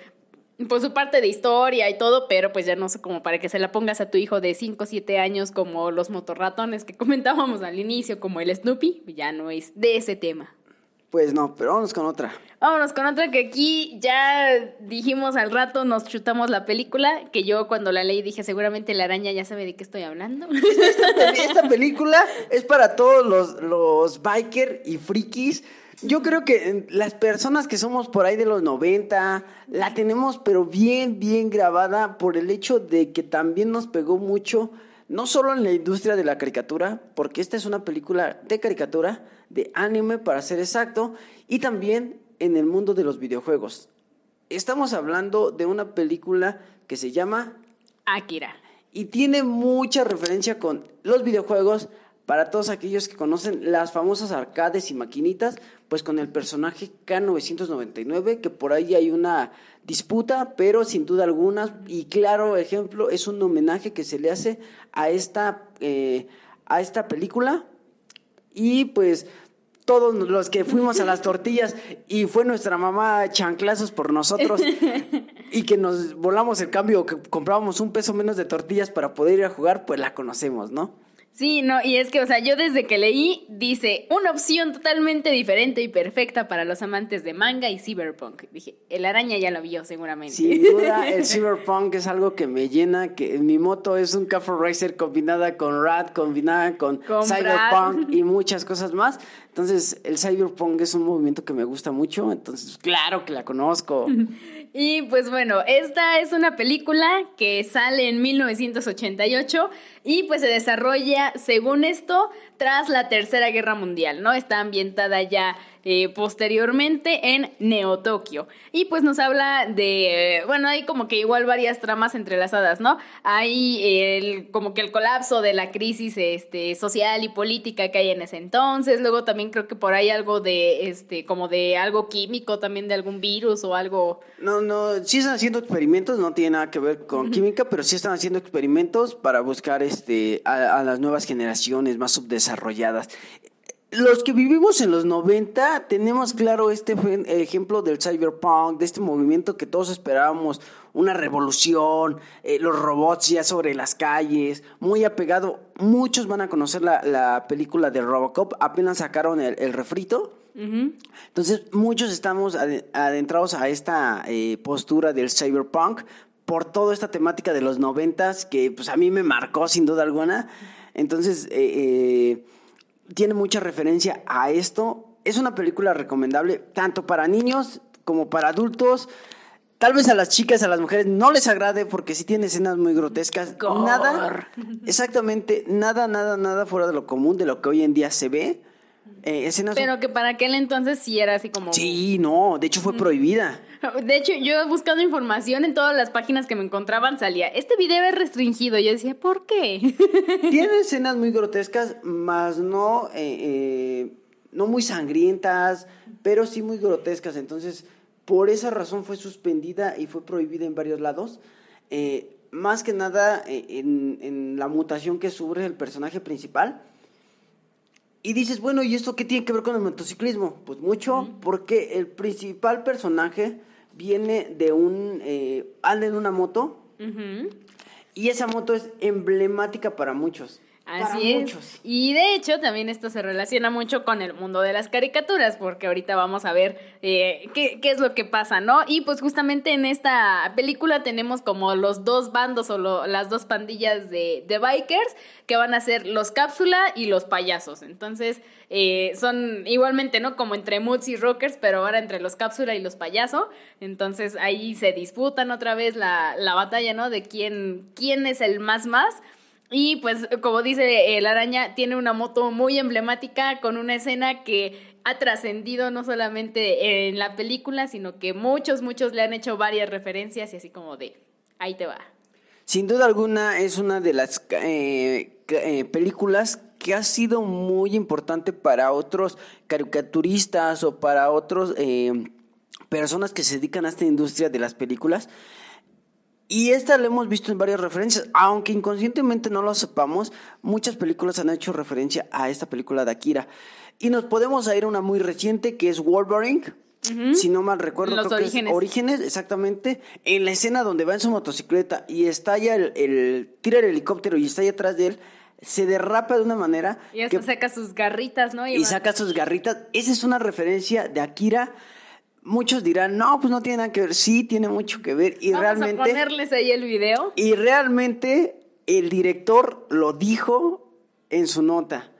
pues su parte de historia y todo, pero pues ya no sé, como para que se la pongas a tu hijo de 5 o 7 años como los motorratones que comentábamos al inicio, como el Snoopy, ya no es de ese tema. Pues no, pero vamos con otra. Vámonos con otra que aquí ya dijimos al rato, nos chutamos la película, que yo cuando la leí dije seguramente la araña ya sabe de qué estoy hablando. Esta película es para todos los, los biker y frikis. Yo creo que eh, las personas que somos por ahí de los 90 la tenemos pero bien, bien grabada por el hecho de que también nos pegó mucho, no solo en la industria de la caricatura, porque esta es una película de caricatura, de anime para ser exacto, y también en el mundo de los videojuegos. Estamos hablando de una película que se llama Akira. y tiene mucha referencia con los videojuegos. Para todos aquellos que conocen las famosas arcades y maquinitas, pues con el personaje K999, que por ahí hay una disputa, pero sin duda alguna, y claro ejemplo, es un homenaje que se le hace a esta, eh, a esta película. Y pues todos los que fuimos a las tortillas y fue nuestra mamá chanclazos por nosotros y que nos volamos el cambio, que comprábamos un peso menos de tortillas para poder ir a jugar, pues la conocemos, ¿no? Sí, no, y es que, o sea, yo desde que leí, dice, una opción totalmente diferente y perfecta para los amantes de manga y cyberpunk. Dije, el araña ya lo vio seguramente. Sin duda, el cyberpunk es algo que me llena, que mi moto es un Cafe Racer combinada con Rad, combinada con, Con cyberpunk Brad. y muchas cosas más. Entonces, el cyberpunk es un movimiento que me gusta mucho, entonces, claro que la conozco. Y pues bueno, esta es una película que sale en 1988 y pues se desarrolla, según esto, tras la Tercera Guerra Mundial, ¿no? Está ambientada ya eh, posteriormente en Neo Tokio. Y pues nos habla de, eh, bueno, hay como que igual varias tramas entrelazadas, ¿no? Hay el, como que el colapso de la crisis este, social y política que hay en ese entonces. Luego también creo que por ahí algo de, este, como de algo químico, también de algún virus o algo. No, no, sí están haciendo experimentos, no tiene nada que ver con química, pero sí están haciendo experimentos para buscar este a, a las nuevas generaciones más subdesarrolladas. Los que vivimos en los 90 tenemos claro este ejemplo del cyberpunk, de este movimiento que todos esperábamos, una revolución, eh, los robots ya sobre las calles, muy apegado. Muchos van a conocer la, la película de Robocop, apenas sacaron el, el refrito. Entonces, muchos estamos ade- adentrados a esta eh, postura del cyberpunk por toda esta temática de los noventas que pues a mí me marcó sin duda alguna. Entonces, eh, eh, tiene mucha referencia a esto. Es una película recomendable tanto para niños como para adultos. Tal vez a las chicas, a las mujeres no les agrade porque sí tiene escenas muy grotescas. Gore. Nada, exactamente, nada, nada, nada fuera de lo común, de lo que hoy en día se ve. Eh, escenas Pero que para aquel entonces sí era así como... Sí, no, de hecho fue prohibida. De hecho, yo he buscado información en todas las páginas que me encontraban, salía, este video es restringido. Yo decía, ¿por qué? Tiene escenas muy grotescas, más no, eh, eh, no muy sangrientas, pero sí muy grotescas. Entonces, por esa razón fue suspendida y fue prohibida en varios lados. Eh, más que nada en, en la mutación que sufre el personaje principal. Y dices, bueno, ¿y esto qué tiene que ver con el motociclismo? Pues mucho, porque el principal personaje viene de un... Eh, anda en una moto y esa moto es emblemática para muchos. Para Así es. muchos. Y de hecho, también esto se relaciona mucho con el mundo de las caricaturas, porque ahorita vamos a ver eh, qué, qué es lo que pasa, ¿no? Y pues justamente en esta película tenemos como los dos bandos o lo- las dos pandillas de, de bikers que van a ser los cápsula y los payasos. Entonces, eh, son igualmente, ¿no? Como entre moods y rockers, pero ahora entre los cápsula y los payaso. Entonces ahí se disputan otra vez la, la batalla, ¿no? De quién, quién es el más más. Y pues, como dice el araña, tiene una moto muy emblemática con una escena que ha trascendido no solamente en la película, sino que muchos, muchos le han hecho varias referencias y así como de, ahí te va. Sin duda alguna es una de las eh, eh, películas que ha sido muy importante para otros caricaturistas o para otros eh, personas que se dedican a esta industria de las películas. Y esta la hemos visto en varias referencias, aunque inconscientemente no lo sepamos, muchas películas han hecho referencia a esta película de Akira. Y nos podemos ir a una muy reciente que es Wolverine, si no mal recuerdo, Los creo que es orígenes. Orígenes, exactamente, en la escena donde va en su motocicleta y estalla el, el tira el helicóptero y está ahí atrás de él, se derrapa de una manera Y hasta que- saca sus garritas, ¿no? y saca sus garritas. Esa es una referencia de Akira. Muchos dirán, no, pues no tiene nada que ver. Sí, tiene mucho que ver. Y Vamos realmente. a ponerles ahí el video. Y realmente el director lo dijo en su nota.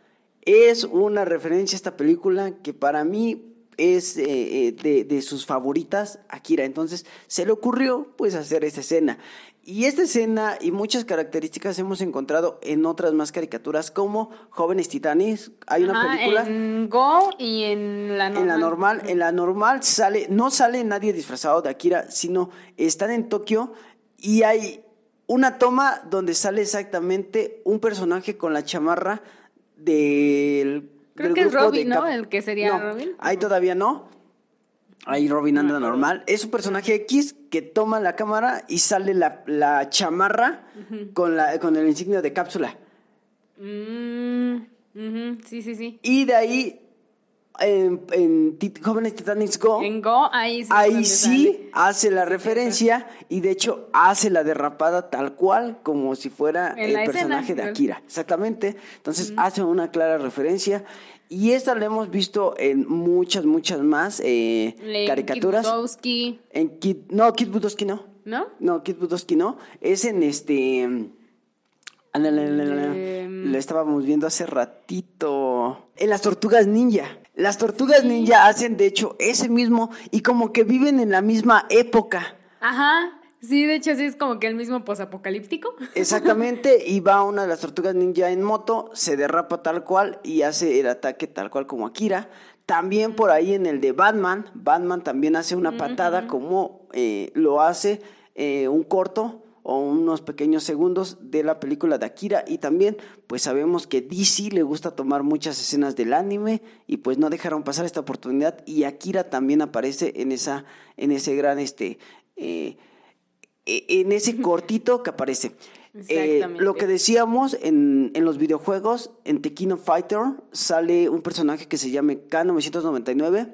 Es una referencia a esta película que para mí es eh, eh, de, de sus favoritas, Akira. Entonces se le ocurrió pues hacer esta escena. Y esta escena y muchas características hemos encontrado en otras más caricaturas como Jóvenes Titanes. Hay una Ajá, película En Go y en la normal. en la normal, en la normal sale, no sale nadie disfrazado de Akira, sino están en Tokio y hay una toma donde sale exactamente un personaje con la chamarra del Creo del que es de Robin, ¿no? El que sería No, Robin. Ahí todavía no. Ahí Robin anda normal. Es un personaje X que toma la cámara y sale la, la chamarra con, la, con el insignia de cápsula. Mm, Sí, sí, sí. Y de ahí, en, en Tit- Jóvenes Titanics Go, En Go, ahí sí. ahí sí hace la referencia y de hecho hace la derrapada tal cual como si fuera el escena, personaje de. Akira. Exactamente. Entonces hace una clara referencia y esta la hemos visto en muchas, muchas más eh, En caricaturas. Butowski, En Kid, no, Kid Butowski no. ¿no? No, Kid Butowski no. Es en este. ah, la, la, la, la, la. Lo estábamos viendo hace ratito. En las tortugas ninja. Las tortugas ninja hacen, de hecho, ese mismo y como que viven en la misma época. Ajá. Sí, de hecho sí es como que el mismo posapocalíptico. Exactamente, y va una de las tortugas ninja en moto, se derrapa tal cual y hace el ataque tal cual como Akira. También por ahí en el de Batman, Batman también hace una patada como eh, lo hace eh, un corto o unos pequeños segundos de la película de Akira y también pues sabemos que DC le gusta tomar muchas escenas del anime y pues no dejaron pasar esta oportunidad y Akira también aparece en esa en ese gran este eh, en ese cortito que aparece. Eh, lo que decíamos en, en los videojuegos, en of Fighter sale un personaje que se llama K999,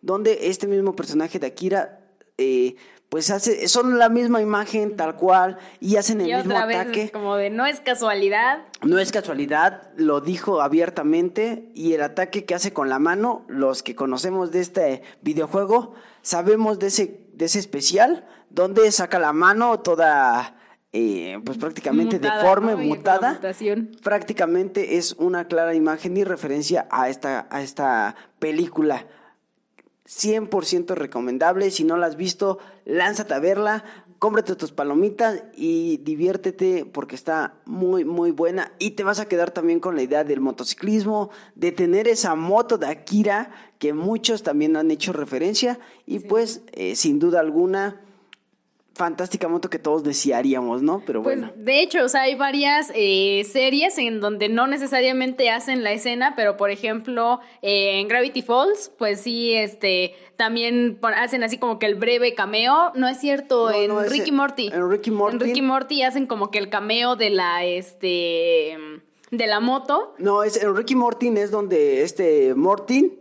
donde este mismo personaje de Akira, eh, pues hace, son la misma imagen tal cual y hacen el Y mismo otra vez ataque. como de no es casualidad. No es casualidad, lo dijo abiertamente y el ataque que hace con la mano, los que conocemos de este videojuego, sabemos de ese, de ese especial, donde saca la mano toda, eh, pues prácticamente Mutada, deforme, mutada. Prácticamente es una clara imagen y referencia a esta, a esta película. 100% recomendable. Si no la has visto, lánzate a verla, cómprate tus palomitas y diviértete porque está muy, muy buena. Y te vas a quedar también con la idea del motociclismo, de tener esa moto de Akira que muchos también han hecho referencia. Y pues, eh, sin duda alguna, fantástica moto que todos desearíamos, ¿no? Pero Pues bueno. de hecho, o sea, hay varias eh, series en donde no necesariamente hacen la escena, pero por ejemplo, eh, en Gravity Falls, pues sí, este, también hacen así como que el breve cameo, no es cierto, No, en no, Ricky Morty. en Ricky Morty. En Ricky Morty hacen como que el cameo de la, este, de la moto, No, es en Ricky Mortin es donde este Mortin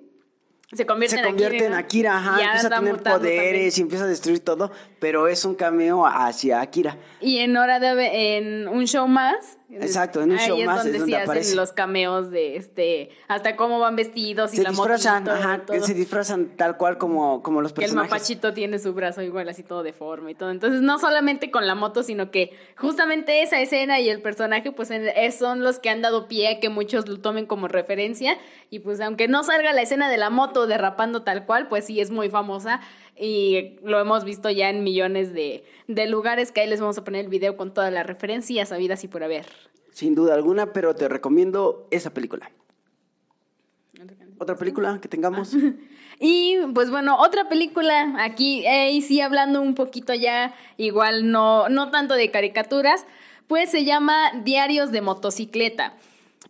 se convierte, se en convierte Akira, en. Akira, ajá, empieza a tener poderes y empieza a destruir todo, pero es un cameo hacia Akira. Y en hora de en un show más. Exacto, en un ahí show es más donde es donde sí hacen aparece. los cameos de este, hasta cómo van vestidos y Se la disfrazan, motito, ajá, todo. se disfrazan tal cual como, como los Que el personajes. mapachito tiene su brazo igual así todo deforme y todo. Entonces, no solamente con la moto, sino que justamente esa escena y el personaje, pues son los que han dado pie a que muchos lo tomen como referencia. Y pues aunque no salga la escena de la moto derrapando tal cual, pues sí es muy famosa. Y lo hemos visto ya en millones de, de lugares que ahí les vamos a poner el video con todas las referencias habidas y por haber. Sin duda alguna, pero te recomiendo esa película. Otra película que tengamos. Y pues bueno, otra película aquí, eh, y sí hablando un poquito ya, igual no, no tanto de caricaturas, pues se llama Diarios de Motocicleta.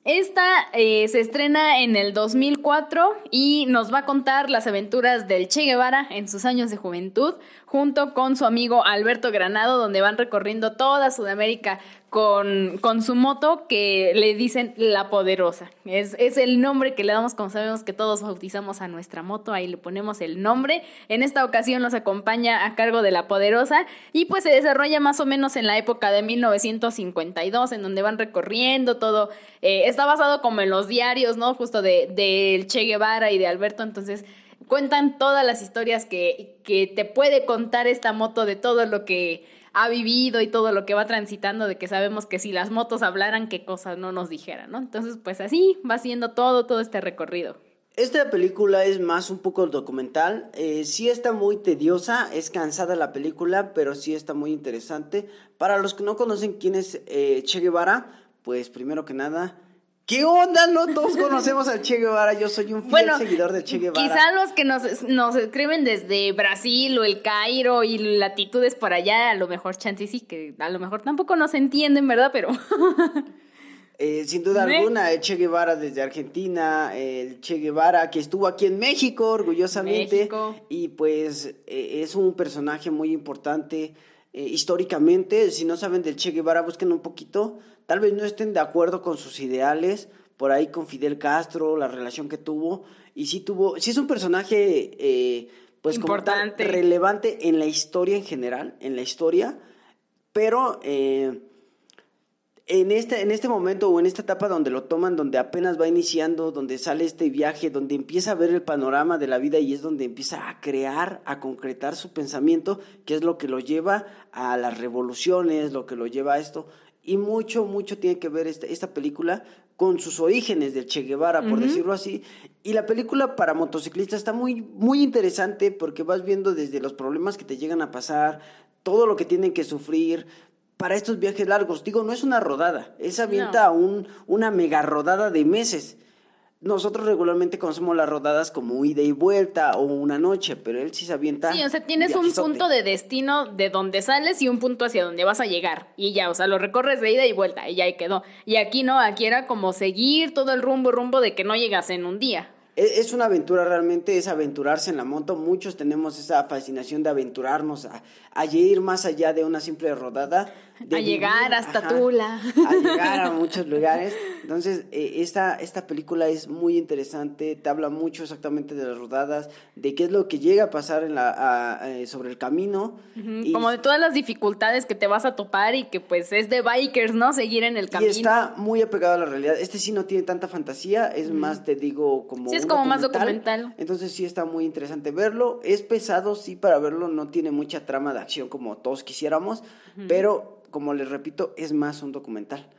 Esta eh, se estrena en el 2004 y nos va a contar las aventuras del Che Guevara en sus años de juventud, junto con su amigo Alberto Granado, donde van recorriendo toda Sudamérica con, con su moto que le dicen La Poderosa. Es, es el nombre que le damos, como sabemos que todos bautizamos a nuestra moto, ahí le ponemos el nombre. En esta ocasión nos acompaña a cargo de La Poderosa y pues se desarrolla más o menos en la época de 1952, en donde van recorriendo todo. eh, está basado como en los diarios, ¿no? Justo de, del Che Guevara y de Alberto, entonces cuentan todas las historias que, que te puede contar esta moto de todo lo que ha vivido y todo lo que va transitando, de que sabemos que si las motos hablaran, qué cosas no nos dijeran, ¿no? Entonces, pues así va siendo todo, todo este recorrido. Esta película es más un poco documental. Eh, sí está muy tediosa, es cansada la película, pero sí está muy interesante. Para los que no conocen quién es eh, Che Guevara, pues primero que nada, ¿qué onda? No todos conocemos al Che Guevara. Yo soy un fiel Bueno, seguidor de Che Guevara. quizá los que nos, nos escriben desde Brasil o el Cairo y latitudes por allá, a lo mejor chance sí, que a lo mejor tampoco nos entienden, ¿verdad? Pero Eh, sin duda ¿Eh? alguna, el Che Guevara desde Argentina, el Che Guevara que estuvo aquí en México, orgullosamente. México. Y pues eh, es un personaje muy importante eh, históricamente. Si no saben del Che Guevara, busquen un poquito. Tal vez no estén de acuerdo con sus ideales, por ahí con Fidel Castro, la relación que tuvo. Y sí tuvo, sí es un personaje eh, pues como tal, Importante. relevante en la historia en general, en la historia. Pero eh, en este, en este momento o en esta etapa donde lo toman, donde apenas va iniciando, donde sale este viaje, donde empieza a ver el panorama de la vida y es donde empieza a crear, a concretar su pensamiento, que es lo que lo lleva a las revoluciones, lo que lo lleva a esto. Y mucho, mucho tiene que ver esta, esta película con sus orígenes del Che Guevara, por decirlo así. Y la película para motociclistas está muy, muy interesante porque vas viendo desde los problemas que te llegan a pasar, todo lo que tienen que sufrir, para estos viajes largos. Digo, no es una rodada, es avienta un, una mega rodada de meses. Nosotros regularmente conocemos las rodadas como ida y vuelta o una noche, pero él sí se avienta. Sí, o sea, tienes un punto de destino de donde sales y un punto hacia donde vas a llegar. Y ya, o sea, lo recorres de ida y vuelta y ya ahí quedó. Y aquí no, aquí era como seguir todo el rumbo, rumbo de que no llegas en un día. E- Es una aventura realmente, es aventurarse en la moto. Muchos tenemos esa fascinación de aventurarnos a, a ir más allá de una simple rodada. A llegar hasta ajá, Tula. A llegar a muchos lugares. Entonces, eh, esta, esta película es muy interesante, te habla mucho exactamente de las rodadas, de qué es lo que llega a pasar en la, a- eh, sobre el camino. y- Como de todas las dificultades que te vas a topar y que pues es de bikers, ¿no? Seguir en el Y camino. está muy apegado a la realidad. Este sí no tiene tanta fantasía, es más, te digo, como. Sí, es como más documental. Entonces sí está muy interesante verlo. Es pesado, sí, para verlo. No tiene mucha trama de acción como todos quisiéramos. Pero, como les repito, es más un documental.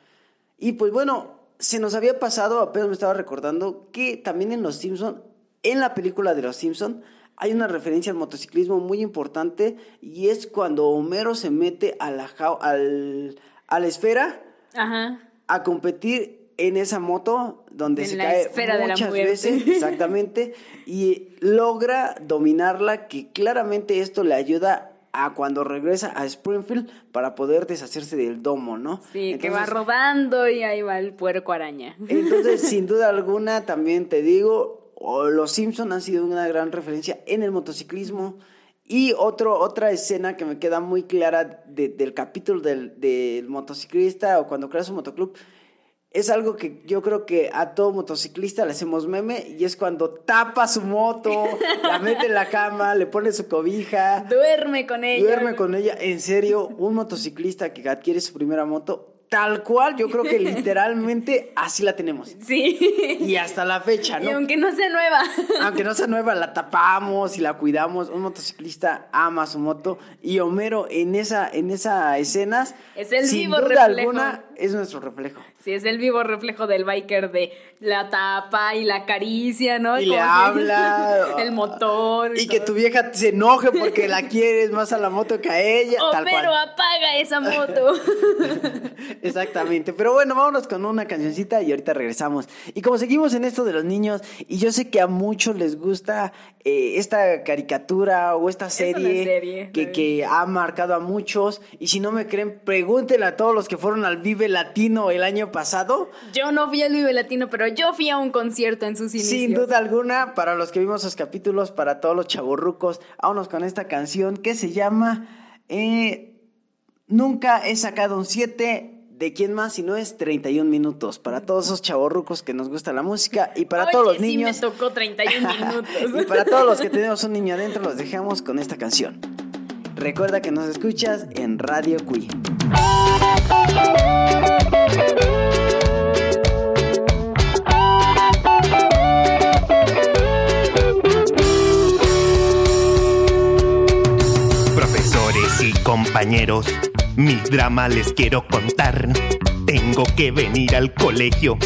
Y pues bueno, se nos había pasado, apenas me estaba recordando, que también en Los Simpson, en la película de Los Simpson, hay una referencia al motociclismo muy importante y es cuando Homero se mete a la, al, a la esfera Ajá. a competir en esa moto donde En se cae muchas veces, exactamente, y logra dominarla, que claramente esto le ayuda a cuando regresa a Springfield para poder deshacerse del domo, ¿no? Sí, que va rodando y ahí va el puerco araña. entonces, sin duda alguna, también te digo, los Simpson han sido una gran referencia en el motociclismo. Y otro, otra escena que me queda muy clara de- del capítulo del, del motociclista o cuando crea su motoclub, es algo que yo creo que a todo motociclista le hacemos meme y es cuando tapa su moto, la mete en la cama, le pone su cobija, Duerme con ella. duerme con ella. En serio, un motociclista que adquiere su primera moto, tal cual, yo creo que literalmente así la tenemos. Sí. Y hasta la fecha, Y ¿no? aunque no sea nueva. Aunque no sea nueva, la tapamos y la cuidamos. Un motociclista ama su moto. Y Homero en esa, en esa escenas, Es el sin vivo duda reflejo. alguna, es nuestro reflejo. Sí, es el vivo reflejo del biker de la tapa y la caricia, ¿no? Y le si- habla. el motor. Y que tu vieja se enoje porque la quieres más a la moto que a ella. tal Homero, cual. apaga esa moto. Exactamente. Pero bueno, vámonos con una cancioncita y ahorita regresamos. Y como seguimos en esto de los niños, y yo sé que a muchos les gusta eh, esta caricatura o esta serie, serie, que, que ha marcado a muchos. Y si no me creen, pregúntenle a todos los que fueron al Vive Latino el año pasado. Yo no fui al Vive Latino, pero yo fui a un concierto en sus inicios. Sin duda alguna, para los que vimos esos capítulos, para todos los chavorrucos, vámonos con esta canción que se llama eh, Nunca he sacado un 7. ¿De quién más? Si no es 31 minutos. Para todos esos chavorrucos que nos gusta la música y para Oye, todos los sí niños. me tocó 31 minutos. y para todos los que tenemos un niño adentro, los dejamos con esta canción. Recuerda que nos escuchas en Radio Cui. Profesores y compañeros, mi drama les quiero contar. Tengo que venir al colegio,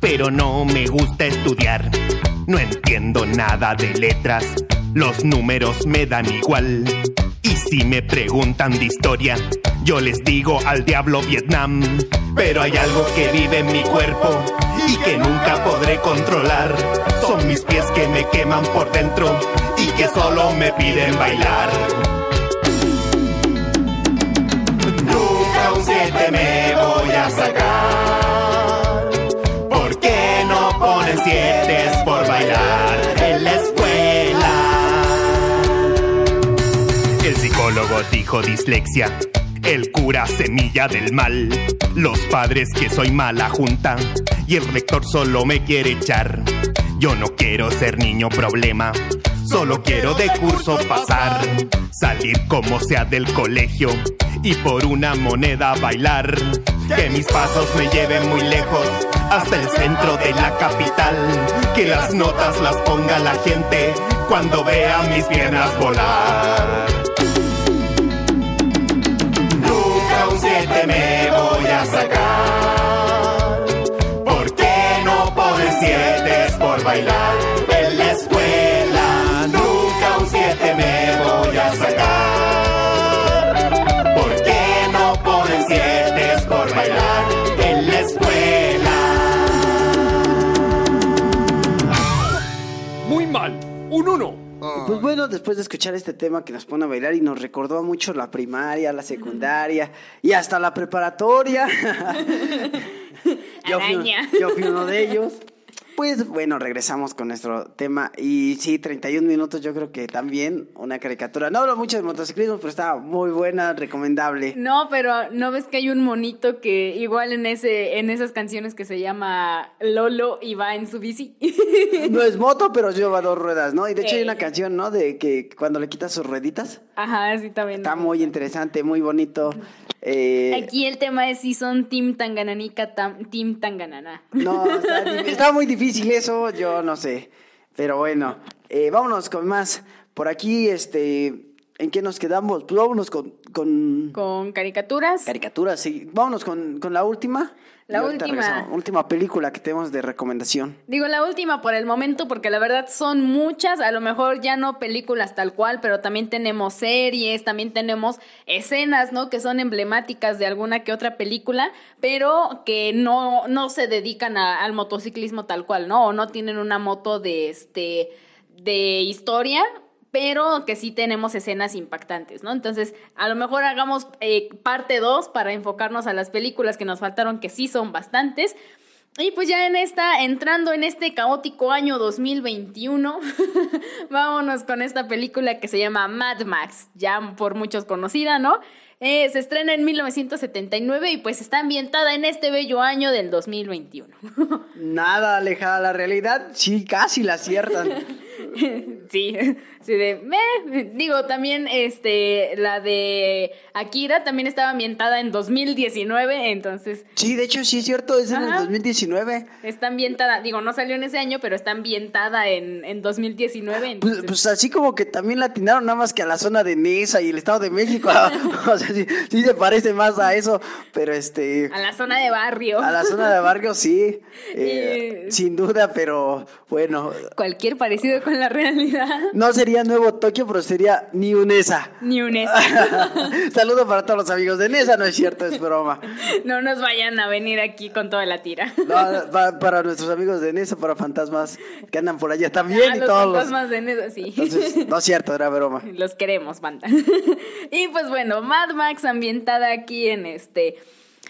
pero no me gusta estudiar. No entiendo nada de letras, los números me dan igual. Si me preguntan de historia, yo les digo al diablo Vietnam. Pero hay algo que vive en mi cuerpo y que nunca podré controlar. Son mis pies que me queman por dentro y que solo me piden bailar. Nunca un siete me voy a sacar. ¿Por qué no ponen siete? Dijo dislexia. El cura semilla del mal. Los padres que soy mala junta. Y el rector solo me quiere echar. Yo no quiero ser niño problema. Solo quiero de curso pasar. Salir como sea del colegio. Y por una moneda bailar. Que mis pasos me lleven muy lejos. Hasta el centro de la capital. Que las notas las ponga la gente. Cuando vea mis piernas volar. Me voy a sacar. ¿Por qué no ponen siete por bailar bueno, después de escuchar este tema que nos pone a bailar y nos recordó mucho la primaria, la secundaria y hasta la preparatoria. yo, fui, yo fui uno de ellos. Pues bueno, regresamos con nuestro tema. Y sí, 31 minutos, yo creo que también una caricatura. No hablo mucho de motociclismo, pero está muy buena, recomendable. No, pero no ves que hay un monito que igual en ese en esas canciones que se llama Lolo y va en su bici. No es moto, pero lleva dos ruedas, ¿no? Y de hecho hay Eh. una canción, ¿no? De que cuando le quitas sus rueditas. Ajá, sí también. Está muy interesante, muy bonito. Eh, Aquí el tema es si son Team Tangananica, tam- Team Tanganana. No, está, muy difícil eso, yo no sé. Pero bueno, eh, vámonos con más. Por aquí, este, ¿en qué nos quedamos? Pues vámonos con, con Con caricaturas. caricaturas, sí. Vámonos con, con la última. La última. Última película que tenemos de recomendación. Digo la última por el momento porque la verdad son muchas, a lo mejor ya no películas tal cual, pero también tenemos series, también tenemos escenas, ¿no? Que son emblemáticas de alguna que otra película, pero que no, no se dedican a- al motociclismo tal cual, ¿no? O no tienen una moto de este de historia, pero que sí tenemos escenas impactantes, ¿no? Entonces, a lo mejor hagamos eh, parte 2 para enfocarnos a las películas que nos faltaron, que sí son bastantes. Y pues ya en esta, entrando en este caótico año 2021, vámonos con esta película que se llama Mad Max, ya por muchos conocida, ¿no? Eh, se estrena en 1979 y pues está ambientada en este bello año del 2021. Nada alejada de la realidad, sí, casi la aciertan. sí, sí de, meh. digo, también este, la de Akira también estaba ambientada en 2019, entonces Sí, de hecho, sí es cierto, es en el Ajá. 2019. está ambientada, digo, no salió en ese año, pero está ambientada en, en 2019. Pues, Entonces, pues así como que también la atinaron nada más que a la zona de Nesa y el Estado de México. o sea, sí, sí se parece más a eso, pero este... a la zona de barrio. A la zona de barrio sí, eh, Y- sin duda, pero bueno, Cualquier parecido con la realidad. no sería Nuevo Tokio, pero sería New Nesa. Ni un es. Saludo para todos los amigos de Nesa, no es cierto, es broma. No nos vayan a venir aquí con toda la tira. No, para nuestros amigos de Nesa, para fantasmas que andan por allá también Ah, y los todos los... fantasmas de Nesa, sí. Entonces, no es cierto, era broma. Los queremos, banda. y pues bueno, Mad Max ambientada aquí en este.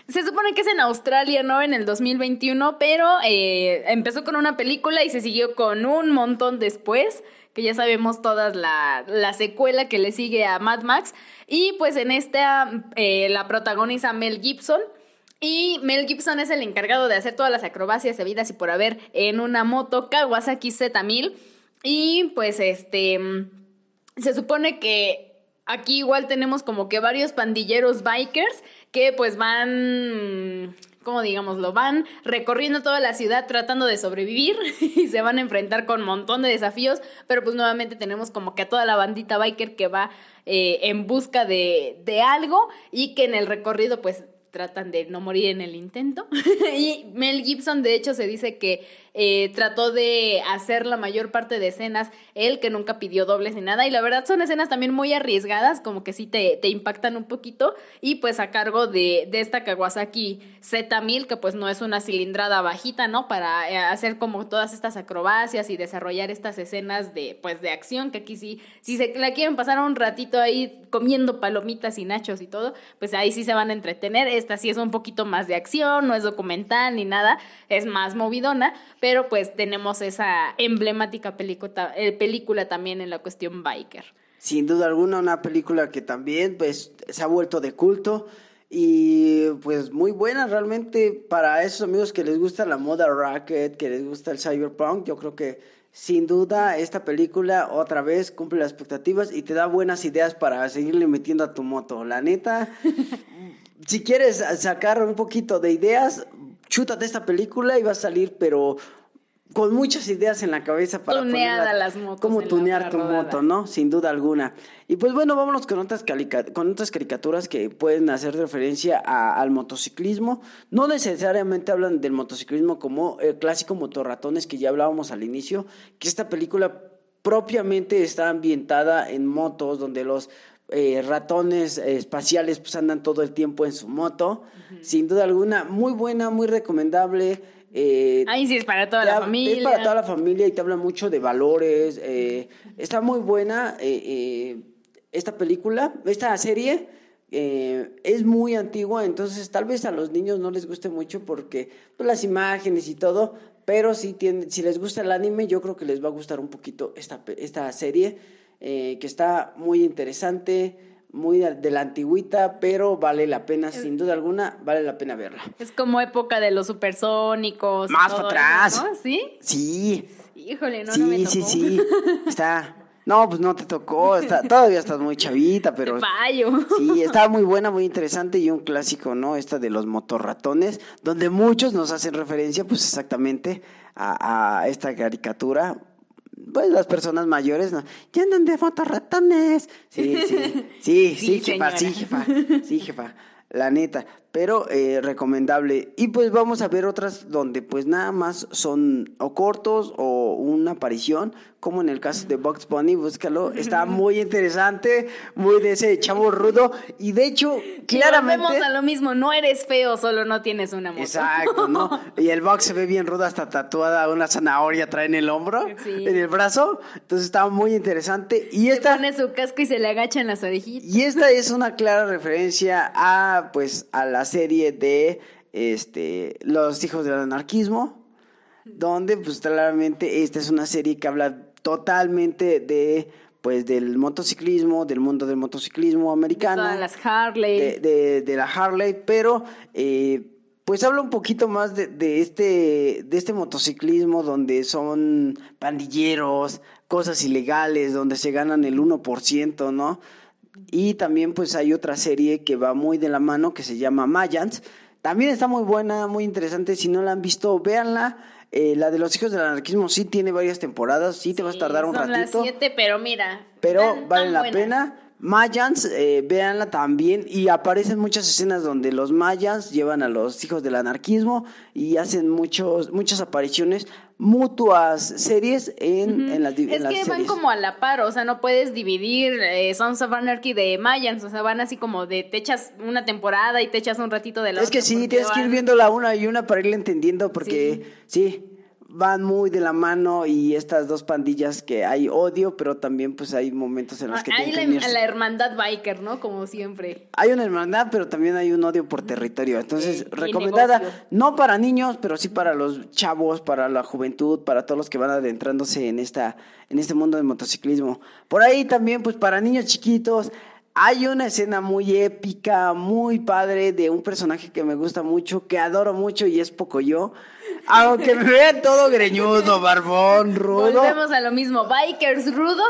Se supone que es en Australia, ¿no? En el 2021, pero eh, empezó con una película y se siguió con un montón después, que ya sabemos todas la, la secuela que le sigue a Mad Max. Y pues en esta eh, la protagoniza Mel Gibson. Y Mel Gibson es el encargado de hacer todas las acrobacias habidas y por haber en una moto Kawasaki Z1000. Y pues este se supone que aquí igual tenemos como que varios pandilleros bikers que pues van, ¿cómo digámoslo? Van recorriendo toda la ciudad tratando de sobrevivir y se van a enfrentar con un montón de desafíos, pero pues nuevamente tenemos como que a toda la bandita biker que va eh, en busca de, de algo y que en el recorrido pues tratan de no morir en el intento. y Mel Gibson, de hecho, se dice que eh, trató de hacer la mayor parte de escenas, él que nunca pidió dobles ni nada, y la verdad son escenas también muy arriesgadas, como que sí te, te impactan un poquito, y pues a cargo de, de esta Kawasaki Z1000, que pues no es una cilindrada bajita, ¿no? Para eh, hacer como todas estas acrobacias y desarrollar estas escenas de, pues, de acción, que aquí sí, si se la quieren pasar un ratito ahí comiendo palomitas y nachos y todo, pues ahí sí se van a entretener. Esta sí es un poquito más de acción, no es documental ni nada, es más movidona, pero pues tenemos esa emblemática película, eh, película también en la cuestión biker. sin duda alguna una película que también pues se ha vuelto de culto y pues muy buena realmente para esos amigos que les gusta la moda racket, que les gusta el cyberpunk, yo creo que sin duda esta película otra vez cumple las expectativas y te da buenas ideas para seguirle metiendo a tu moto. La neta, si quieres sacar un poquito de ideas, chútate esta película y va a salir, pero con muchas ideas en la cabeza para Tuneada ponerla- las motos cómo tunear tu moto, ¿no? Sin duda alguna. Y pues bueno, vámonos con otras, con otras caricaturas que pueden hacer referencia a- al motociclismo. No necesariamente hablan del motociclismo como el clásico motorratones que ya hablábamos al inicio, que esta película propiamente está ambientada en motos donde los eh, ratones eh, espaciales pues andan todo el tiempo en su moto. Sin duda alguna, muy buena, muy recomendable. eh, Ahí sí es para toda la familia. Es para toda la familia y te habla mucho de valores. eh, está muy buena eh, esta película, esta serie. eh, es muy antigua, entonces tal vez a los niños no les guste mucho porque pues, las imágenes y todo, pero si, tiene, si les gusta el anime, yo creo que les va a gustar un poquito esta, esta serie, eh, que está muy interesante, muy de la antigüita, pero vale la pena, sin duda alguna, vale la pena verla. Es como época de los supersónicos. Más para eso, atrás. ¿no? ¿Sí? Sí, Híjole, no, sí, no me sí, tocó. sí. Está. No, pues no te tocó. Está, todavía estás muy chavita, pero. Fallo. Sí, estaba muy buena, muy interesante y un clásico, ¿no? Esta de los motorratones, donde muchos nos hacen referencia, pues exactamente a, a esta caricatura. Pues las personas mayores, ¿no? Ya andan de motorratones. Sí, sí, sí, sí, Sí, jefa, sí, jefa, sí, jefa, la neta. Pero eh, recomendable. Y pues vamos a ver otras donde pues nada más son o cortos o una aparición, como en el caso de Box Bunny, búscalo. Está muy interesante, muy de ese chavo rudo. Y de hecho, claramente... Volvemos a lo mismo, no eres feo, solo no tienes una moto. Exacto, ¿no? Y el box se ve bien rudo, hasta tatuada una zanahoria trae en el hombro, Sí. en el brazo. Entonces está muy interesante. Y Se esta... pone su casco y se le agachan las orejitas. Y esta es una clara referencia a pues a la serie de este Los hijos del anarquismo, donde pues claramente esta es una serie que habla totalmente de pues del motociclismo, del mundo del motociclismo americano, Todas las Harley. de, de- de la Harley, pero eh, pues habla un poquito más de, de este de este motociclismo donde son pandilleros, cosas ilegales, donde se ganan el 1%, ¿no? Y también pues hay otra serie que va muy de la mano que se llama Mayans. También está muy buena, muy interesante. Si no la han visto, véanla. Eh, la de los hijos del anarquismo sí tiene varias temporadas, sí te vas a tardar un Son las ratito siete, pero mira. pero están vale tan la buenas. pena. Mayans, eh, véanla también y aparecen muchas escenas donde los mayas llevan a los hijos del anarquismo y hacen muchos, muchas apariciones, mutuas series en, en las, en Es las que van como a la par, o sea, no puedes dividir eh, Sons of Anarchy de Mayans, o sea, van así como de te echas una temporada y te echas un ratito de la Es que otra sí, porque tienes que ir viendo la una y una para irle entendiendo porque sí. Van muy de la mano y estas dos pandillas que hay odio, pero también pues hay momentos en los que Hay tienen que la, la hermandad biker, ¿no? Como siempre. Hay una hermandad, pero también hay un odio por territorio. Entonces, Eh, recomendada no para niños, pero sí para los chavos, para la juventud, para todos los que van adentrándose en esta en este mundo del motociclismo. Por ahí también pues para niños chiquitos hay una escena muy épica, muy padre de un personaje que me gusta mucho, que adoro mucho y es Pocoyo. Aunque me vean todo greñudo, barbón, rudo. Volvemos a lo mismo. Bikers rudos.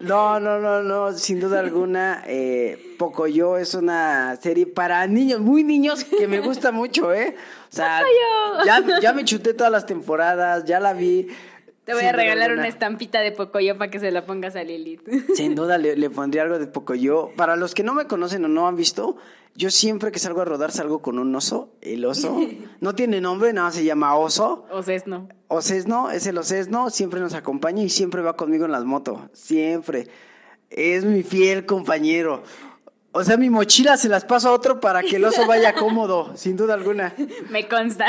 No, no, no, no, sin duda alguna. Eh, Pocoyo es una serie para niños, muy niños, que me gusta mucho, ¿eh? O sea, Pocoyo. ya, ya me chuté todas las temporadas, ya la vi. Te voy Sin a regalar una estampita de Pocoyo para que se la pongas a Lilith. Sin duda le, le pondría algo de Pocoyo. Para los que no me conocen o no han visto, yo siempre que salgo a rodar salgo con un oso. El oso no tiene nombre, nada más se llama oso. O sea, no. Ocesno, es el Ocesno, siempre nos acompaña y siempre va conmigo en las motos, siempre. Es mi fiel compañero. O sea, mi mochila se las paso a otro para que el oso vaya cómodo, sin duda alguna. Me consta.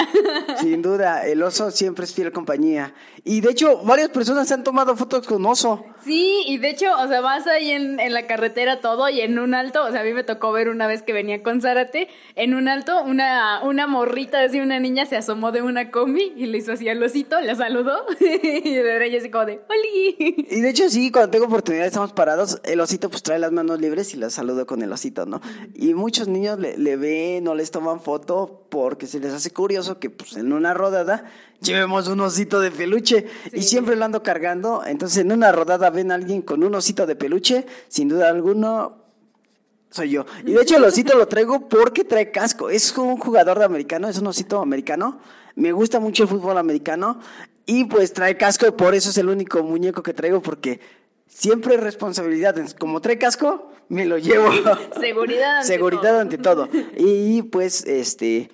Sin duda, el oso siempre es fiel compañía. Y de hecho, varias personas se han tomado fotos con oso. Sí, y de hecho, o sea, vas ahí en, en la carretera todo y en un alto, o sea, a mí me tocó ver una vez que venía con Zárate, en un alto, una, una morrita, así una niña se asomó de una combi y le hizo así al osito, la saludó, y de verdad ella así como de, ¡Oli! Y de hecho, sí, cuando tengo oportunidad estamos parados, el osito pues trae las manos libres y las saludo con el Y muchos niños le, le ven, no les toman foto porque se les hace curioso que pues en una rodada llevemos un osito de peluche y siempre lo ando cargando. Entonces en una rodada ven a alguien con un osito de peluche, sin duda alguno soy yo. Y de hecho el osito lo traigo porque trae casco. Es un jugador de americano, es un osito americano. Me gusta mucho el fútbol americano y pues trae casco y por eso es el único muñeco que traigo porque siempre responsabilidad. Como trae casco, me lo llevo. Seguridad ante Seguridad todo. ante todo. Y pues este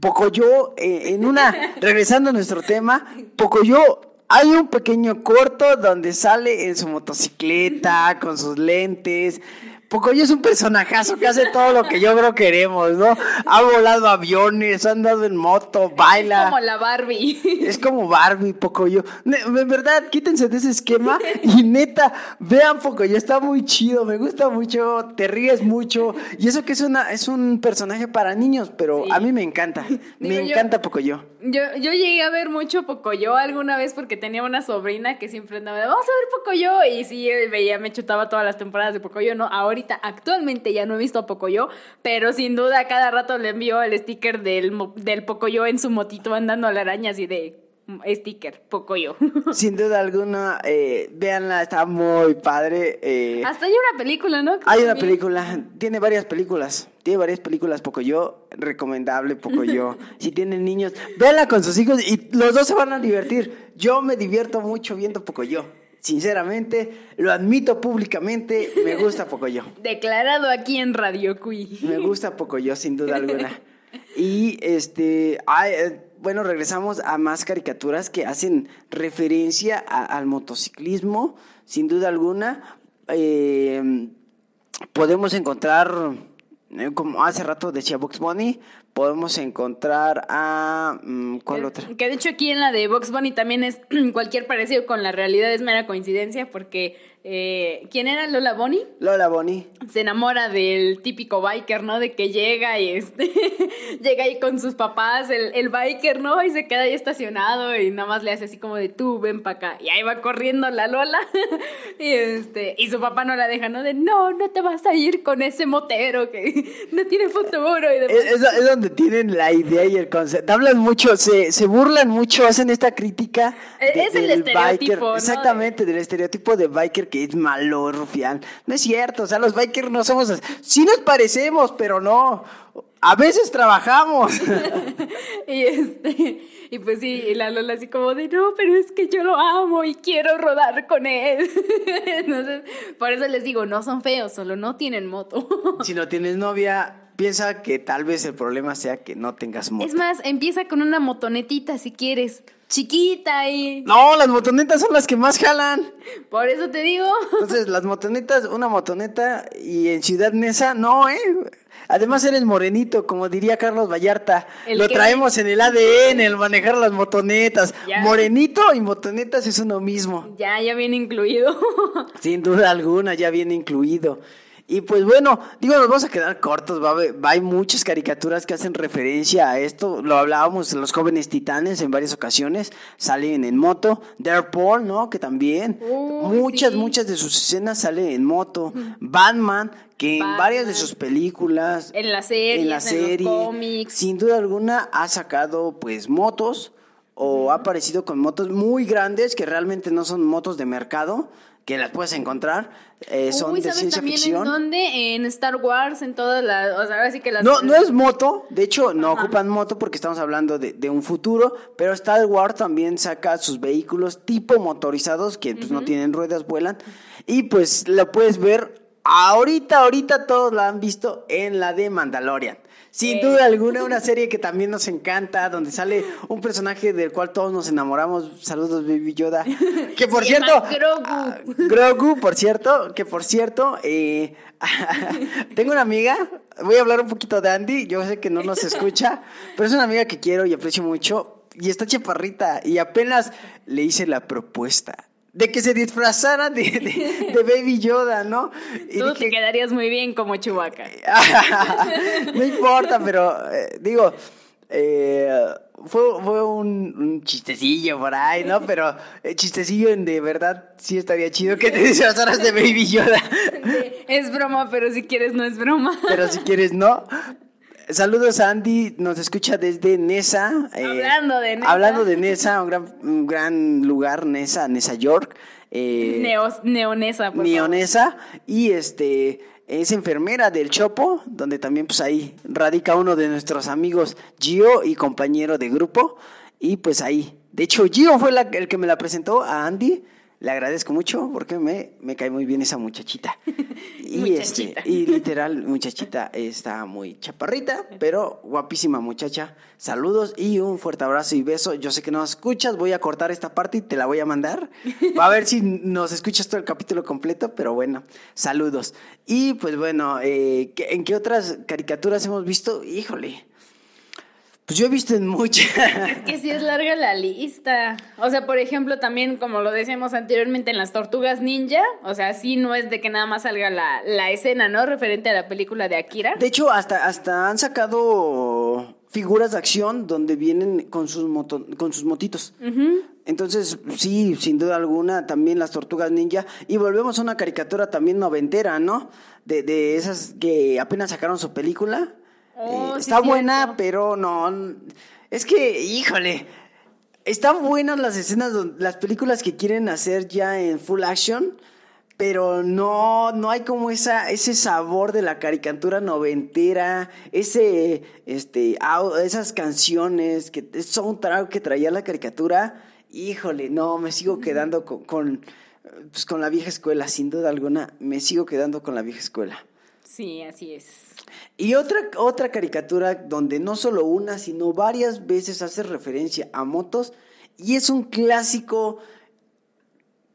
Pocoyo eh, en una regresando a nuestro tema, Pocoyo hay un pequeño corto donde sale en su motocicleta con sus lentes. Pocoyo es un personajazo que hace todo lo que yo creo queremos, ¿no? Ha volado aviones, ha andado en moto, baila. Es como la Barbie. Es como Barbie, Pocoyo. En verdad, quítense de ese esquema y neta, vean Pocoyo, está muy chido, me gusta mucho, te ríes mucho. Y eso que es una es un personaje para niños, pero Sí. a mí me encanta. Me Digo, yo- encanta Pocoyo. Yo, yo llegué a ver mucho Pocoyo alguna vez porque tenía una sobrina que siempre andaba de, vamos a ver Pocoyo. Y sí, eh, veía, me chutaba todas las temporadas de Pocoyo. No, ahorita, actualmente ya no he visto a Pocoyo, pero sin duda cada rato le envío el sticker del, del Pocoyo en su motito andando a la araña así de mm, sticker, Pocoyo. Sin duda alguna, eh, véanla, está muy padre. eh, Hasta hay una película, ¿no? Hay una película, tiene varias películas, tiene varias películas Pocoyo, recomendable Pocoyo. si tienen niños, véanla con sus hijos y los dos se van a divertir. Yo me divierto mucho viendo Pocoyo. Sinceramente, lo admito públicamente, me gusta Pocoyo. Declarado aquí en Radio Cui. Me gusta Pocoyo, sin duda alguna. Y este, ay, eh, bueno, regresamos a más caricaturas que hacen referencia a- al motociclismo, sin duda alguna. Eh, podemos encontrar, como hace rato decía Box Bunny, podemos encontrar a... mm, ¿Cuál que, otra? Que de hecho aquí en la de Box Bunny también es cualquier parecido con la realidad es mera coincidencia porque eh, ¿quién era Lola Bunny? Lola Bunny. Se enamora del típico biker, ¿no? De que llega y este llega ahí con sus papás, el, el biker, ¿no? Y se queda ahí estacionado y nada más le hace así como de tú, ven para acá. Y ahí va corriendo la Lola. y este, y su papá no la deja, ¿no? De no, no te vas a ir con ese motero que no tiene futuro y demás. Es, es- donde tienen la idea y el concepto. Hablan mucho, se, se burlan mucho, hacen esta crítica. Es el del estereotipo, ¿no? Exactamente, del estereotipo de biker que es malo, rufián. No es cierto, o sea, los bikers no somos así. Sí nos parecemos, pero no. A veces trabajamos. Y este, y pues sí, y la Lola así como de no, pero es que yo lo amo y quiero rodar con él. Entonces, por eso les digo, no son feos, solo no tienen moto. si no tienes novia, piensa que tal vez el problema sea que no tengas moto. Es más, empieza con una motonetita si quieres, chiquita y No, las motonetas son las que más jalan. por eso te digo. Entonces, las motonetas, una motoneta y en Ciudad Neza, no, ¿eh? Además eres morenito, como diría Carlos Vallarta. ¿El Lo traemos en el ADN, el manejar las motonetas. Ya. Morenito y motonetas es uno mismo. Ya, ya viene incluido. Sin duda alguna, ya viene incluido. Y pues bueno, digo, nos vamos a quedar cortos, va, va- hay muchas caricaturas que hacen referencia a esto, lo hablábamos los jóvenes titanes en varias ocasiones, salen en moto, Paul, ¿no? Que también, muchas, sí. muchas de sus escenas salen en moto, Batman, que en varias de sus películas, En las series, en la en los serie, cómics. sin duda alguna ha sacado pues motos o ha aparecido con motos muy grandes que realmente no son motos de mercado, que las puedes encontrar, eh, son Uy, de ¿sabes ciencia también ficción. en dónde? En Star Wars, en todas las, o sea, ahora sí que las No, no es moto, de hecho no Ajá. ocupan moto porque estamos hablando de, de un futuro, pero Star Wars también saca sus vehículos tipo motorizados que pues, no tienen ruedas, vuelan, y pues lo puedes ver ahorita, ahorita todos la han visto en la de Mandalorian. Sin duda alguna, una serie que también nos encanta, donde sale un personaje del cual todos nos enamoramos. Saludos, Baby Yoda. Que por Se cierto. llama Grogu. ah, Grogu, por cierto, que por cierto, eh, tengo una amiga, voy a hablar un poquito de Andy, yo sé que no nos escucha, pero es una amiga que quiero y aprecio mucho, y está chaparrita, y apenas le hice la propuesta de que se disfrazara de, de- de Baby Yoda, ¿no? Y Tú te quedarías muy bien como Chewbacca. no importa, pero eh, digo, eh, fue, fue un, un chistecillo por ahí, ¿no? Pero eh, chistecillo en de verdad sí estaría chido que te disfrazaras de Baby Yoda. Es broma, pero si quieres no es broma. Pero si quieres, no. Saludos a Andy, nos escucha desde Nesa. eh, Hablando de Nesa. Hablando de Nesa, un gran, un gran lugar, Nesa, Nesa York. eh, Neos- neonesa, por favor. neonesa y este es enfermera del Chopo, donde también pues ahí radica uno de nuestros amigos Gio y compañero de grupo y pues ahí, de hecho Gio fue la- el que me la presentó a Andy. Le agradezco mucho porque me, me cae muy bien esa muchachita. Y, Muchachita. Este, y literal, muchachita está muy chaparrita, pero guapísima muchacha. Saludos y un fuerte abrazo y beso. Yo sé que no escuchas, voy a cortar esta parte y te la voy a mandar. Va a ver si nos escuchas todo el capítulo completo, pero bueno, saludos. Y pues bueno, eh, ¿qué- ¿en qué otras caricaturas hemos visto? Híjole. Pues yo he visto en muchas. Es que sí es larga la lista. O sea, por ejemplo, también como lo decíamos anteriormente en las tortugas ninja, o sea, sí no es de que nada más salga la, la escena, ¿no? Referente a la película de Akira. De hecho, hasta, hasta han sacado figuras de acción donde vienen con sus, moto- con sus motitos. Entonces, sí, sin duda alguna, también las tortugas ninja. Y volvemos a una caricatura también noventera, ¿no? De, de esas que apenas sacaron su película. Oh, sí, está buena, cierto. pero no. Es que, híjole. Están buenas las escenas, las películas que quieren hacer ya en full action, pero no, no hay como esa, ese sabor de la caricatura noventera, ese, este, esas canciones, que es soundtrack que traía la caricatura. Híjole, no, me sigo quedando con, con, pues, con la vieja escuela, sin duda alguna, me sigo quedando con la vieja escuela. Sí, así es. Y otra, otra caricatura donde no solo una, sino varias veces hace referencia a motos y es un clásico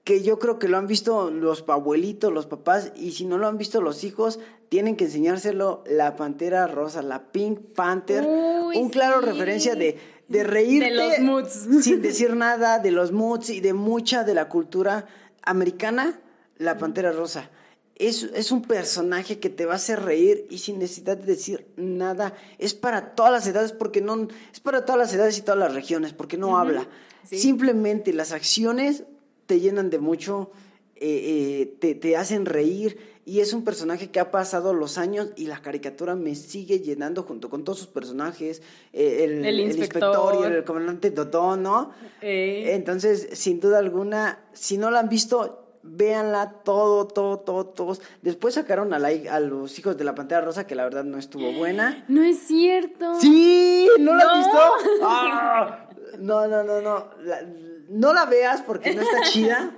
que yo creo que lo han visto los abuelitos, los papás y si no lo han visto los hijos, tienen que enseñárselo la Pantera Rosa, la Pink Panther, Uy, un claro sí. referencia de, de reírte De los moods. sin decir nada, de los moods y de mucha de la cultura americana, la Pantera Rosa. Es, es un personaje que te va a hacer reír y sin necesidad de decir nada. Es para todas las edades porque no es para todas las edades y todas las regiones porque no habla. sí. Simplemente las acciones te llenan de mucho, eh, eh, te, te hacen reír y es un personaje que ha pasado los años y la caricatura me sigue llenando junto con todos sus personajes, eh, el, El el inspector. y el comandante Dodón, ¿no? Eh. Entonces, sin duda alguna, si no la han visto, véanla todo, todo, todo, todos. Después sacaron a, la a los hijos de la Pantera Rosa, que la verdad no estuvo buena. No es cierto. Sí, ¿no la has visto? Ah, no, no, no, no. La- no la veas porque no está chida.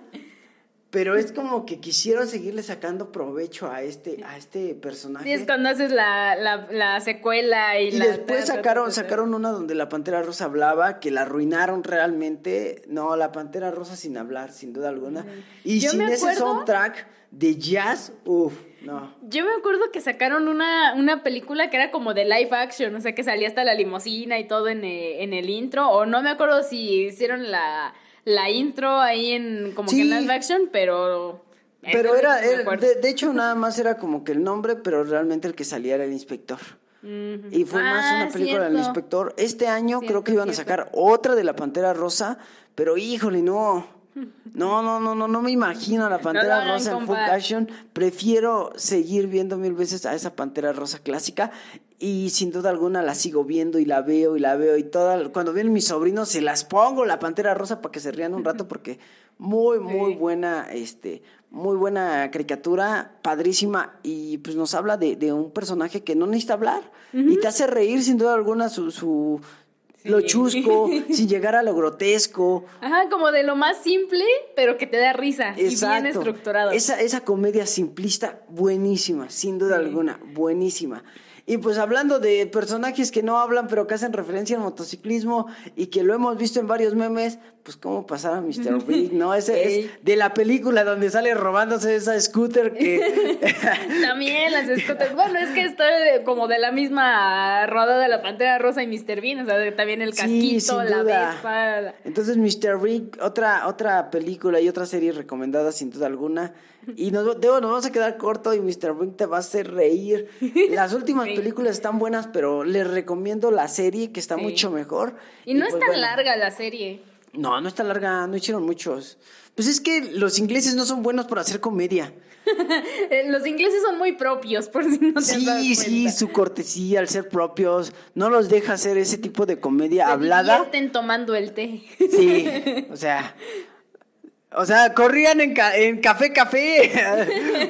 Pero es como que quisieron seguirle sacando provecho a este, a este personaje. Sí, es cuando haces la, la, la secuela y, Y la... después sacaron, sacaron una donde la Pantera Rosa hablaba, que la arruinaron realmente. No, la Pantera Rosa sin hablar, sin duda alguna. Y Yo sin ese soundtrack de jazz, uff, no. Yo me acuerdo que sacaron una, una película que era como de live action, o sea, que salía hasta la limusina y todo en, eh, en el intro, o no me acuerdo si hicieron la, la intro ahí en como que en live action, pero... Pero era, de, de hecho, nada más era como que el nombre, pero realmente el que salía era el inspector. Y fue más Ah, una película del inspector. Este año creo que iban a sacar otra de la Pantera Rosa, pero híjole, no. No, no, no, no, no me imagino a la Pantera Rosa en full action. Prefiero seguir viendo mil veces a esa Pantera Rosa clásica y sin duda alguna la sigo viendo y la veo y la veo y toda cuando vienen mis sobrinos se las pongo la Pantera Rosa para que se rían un rato porque muy muy Sí. buena este muy buena caricatura, padrísima y pues nos habla de, de un personaje que no necesita hablar y te hace reír sin duda alguna su, su, lo chusco, sin llegar a lo grotesco. Ajá, como de lo más simple, pero que te da risa. Y bien estructurado. Esa, esa comedia simplista, buenísima, sin duda alguna, buenísima. Y pues hablando de personajes que no hablan, pero que hacen referencia al motociclismo y que lo hemos visto en varios memes, pues cómo pasar a Mr. Big, ¿no? Ese Ey. es de la película donde sale robándose esa scooter que... También las scooters. Bueno, es que de- como de la misma rodada de la Pantera Rosa y Mr. Bean. O sea, también el casquito, la duda. Vespa. Entonces, Mr. Big, otra, otra película y otra serie recomendada sin duda alguna. Y nos, Debo, nos vamos a quedar corto y Mr. Big te va a hacer reír. Las últimas Sí. películas están buenas, pero les recomiendo la serie que está Sí. mucho mejor. Y no es pues, tan bueno. larga la serie. No, no está larga, no hicieron muchos. Pues es que los ingleses no son buenos para hacer comedia. Los ingleses son muy propios, por si no te has dado Sí, sí, su cortesía al ser propios no los deja hacer ese tipo de comedia Se hablada. divierten tomando el té. Sí, o sea. O sea, corrían en, ca- en café, café.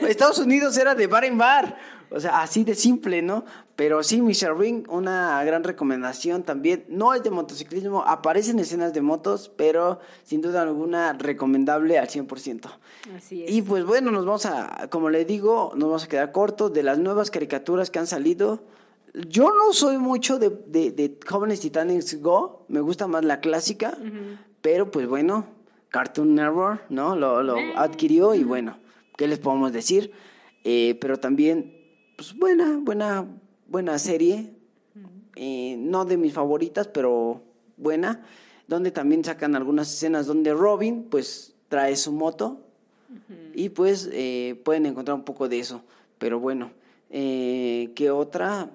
Estados Unidos era de bar en bar. O sea, así de simple, ¿no? Pero sí, Mr. Ring, una gran recomendación también. No es de motociclismo, aparecen escenas de motos, pero sin duda alguna recomendable al 100%. Así es. Y pues bueno, nos vamos a, como le digo, nos vamos a quedar cortos de las nuevas caricaturas que han salido. Yo no soy mucho de, de, de Jóvenes Titanes Go, me gusta más la clásica, pero pues bueno, Cartoon Network, ¿no? Lo, lo adquirió y bueno, ¿qué les podemos decir? Eh, pero también, pues buena, buena, buena serie, eh, no de mis favoritas, pero buena, donde también sacan algunas escenas donde Robin, pues, trae su moto y pues eh, pueden encontrar un poco de eso. Pero bueno, eh, ¿qué otra?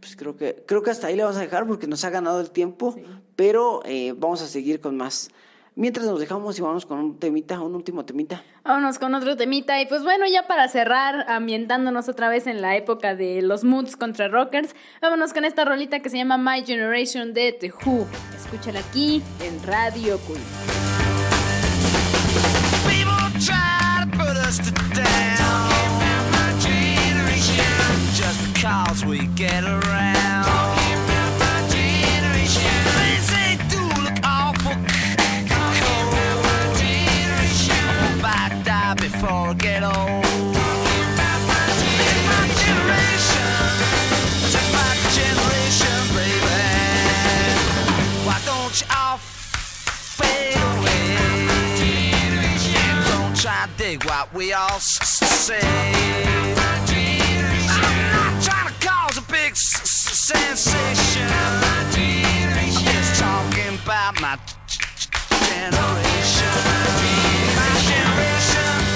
Pues creo que, creo que hasta ahí le vamos a dejar porque nos ha ganado el tiempo, pero vamos a seguir con más. Mientras nos dejamos y vamos con un temita, un último temita. Vámonos con otro temita. Y pues bueno, ya para cerrar, ambientándonos otra vez en la época de los moods contra rockers, vámonos con esta rolita que se llama My Generation de The Who. Escúchala aquí en Radio Cool. People try to put us to down. Just because we get around. Before I get old. My generation. Generation, baby. Why don't you all fade away? Don't try to dig what we all say. I'm not trying to cause a big sensation. I'm just talking about my generation. My generation.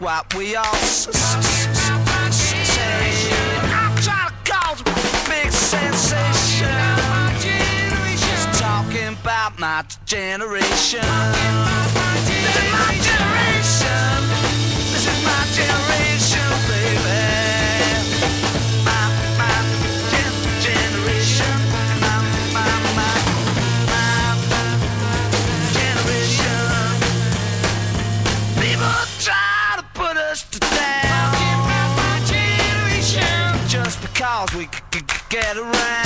What we all say. I'm trying to cause a big sensation. Just talking about my generation. This is my generation. This is my generation, get around.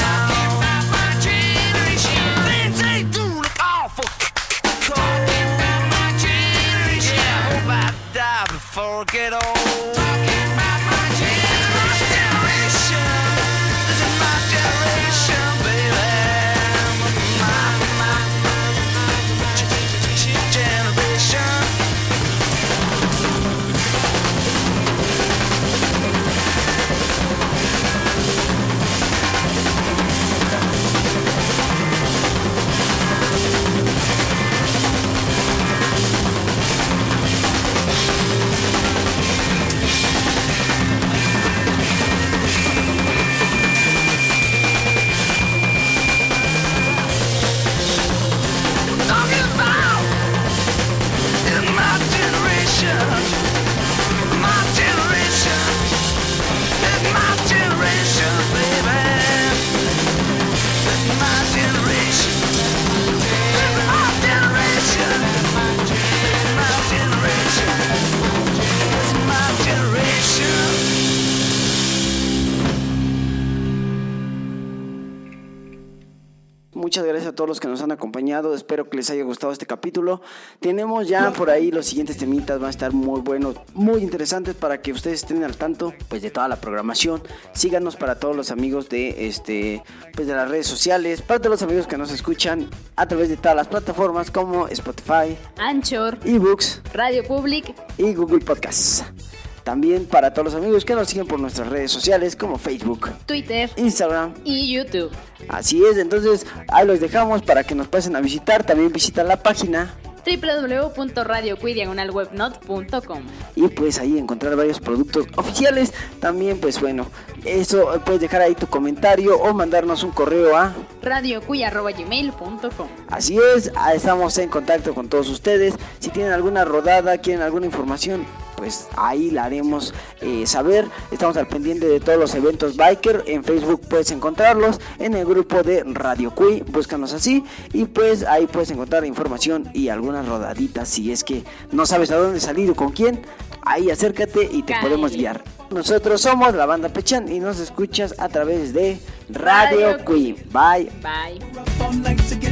Todos los que nos han acompañado. Espero que les haya gustado este capítulo. Tenemos ya por ahí los siguientes temitas, van a estar muy buenos, muy interesantes para que ustedes estén al tanto pues de toda la programación. Síganos para todos los amigos de este pues de las redes sociales, para todos los amigos que nos escuchan a través de todas las plataformas como Spotify, Anchor, eBooks Radio Public, y Google Podcasts. También para todos los amigos que nos siguen por nuestras redes sociales como Facebook, Twitter Instagram. y YouTube. Así es, entonces ahí los dejamos para que nos pasen a visitar. También visitan la página www.radioquidiagonalwebnot.com y pues ahí encontrar varios productos oficiales. También pues bueno, eso eh, puedes dejar ahí tu comentario o mandarnos un correo a radiocuya.gmail.com Así es, estamos en contacto con todos ustedes. Si tienen alguna rodada, quieren alguna información, pues ahí la haremos eh, saber. Estamos al pendiente de todos los eventos biker. En Facebook puedes encontrarlos. En el grupo de Radio Cui, búscanos así. Y pues ahí puedes encontrar información y algunas rodaditas. Si es que no sabes a dónde salir o con quién, ahí acércate y te podemos guiar. Nosotros somos la banda Pechan y nos escuchas a través de Radio, Radio Cui. Bye. Bye.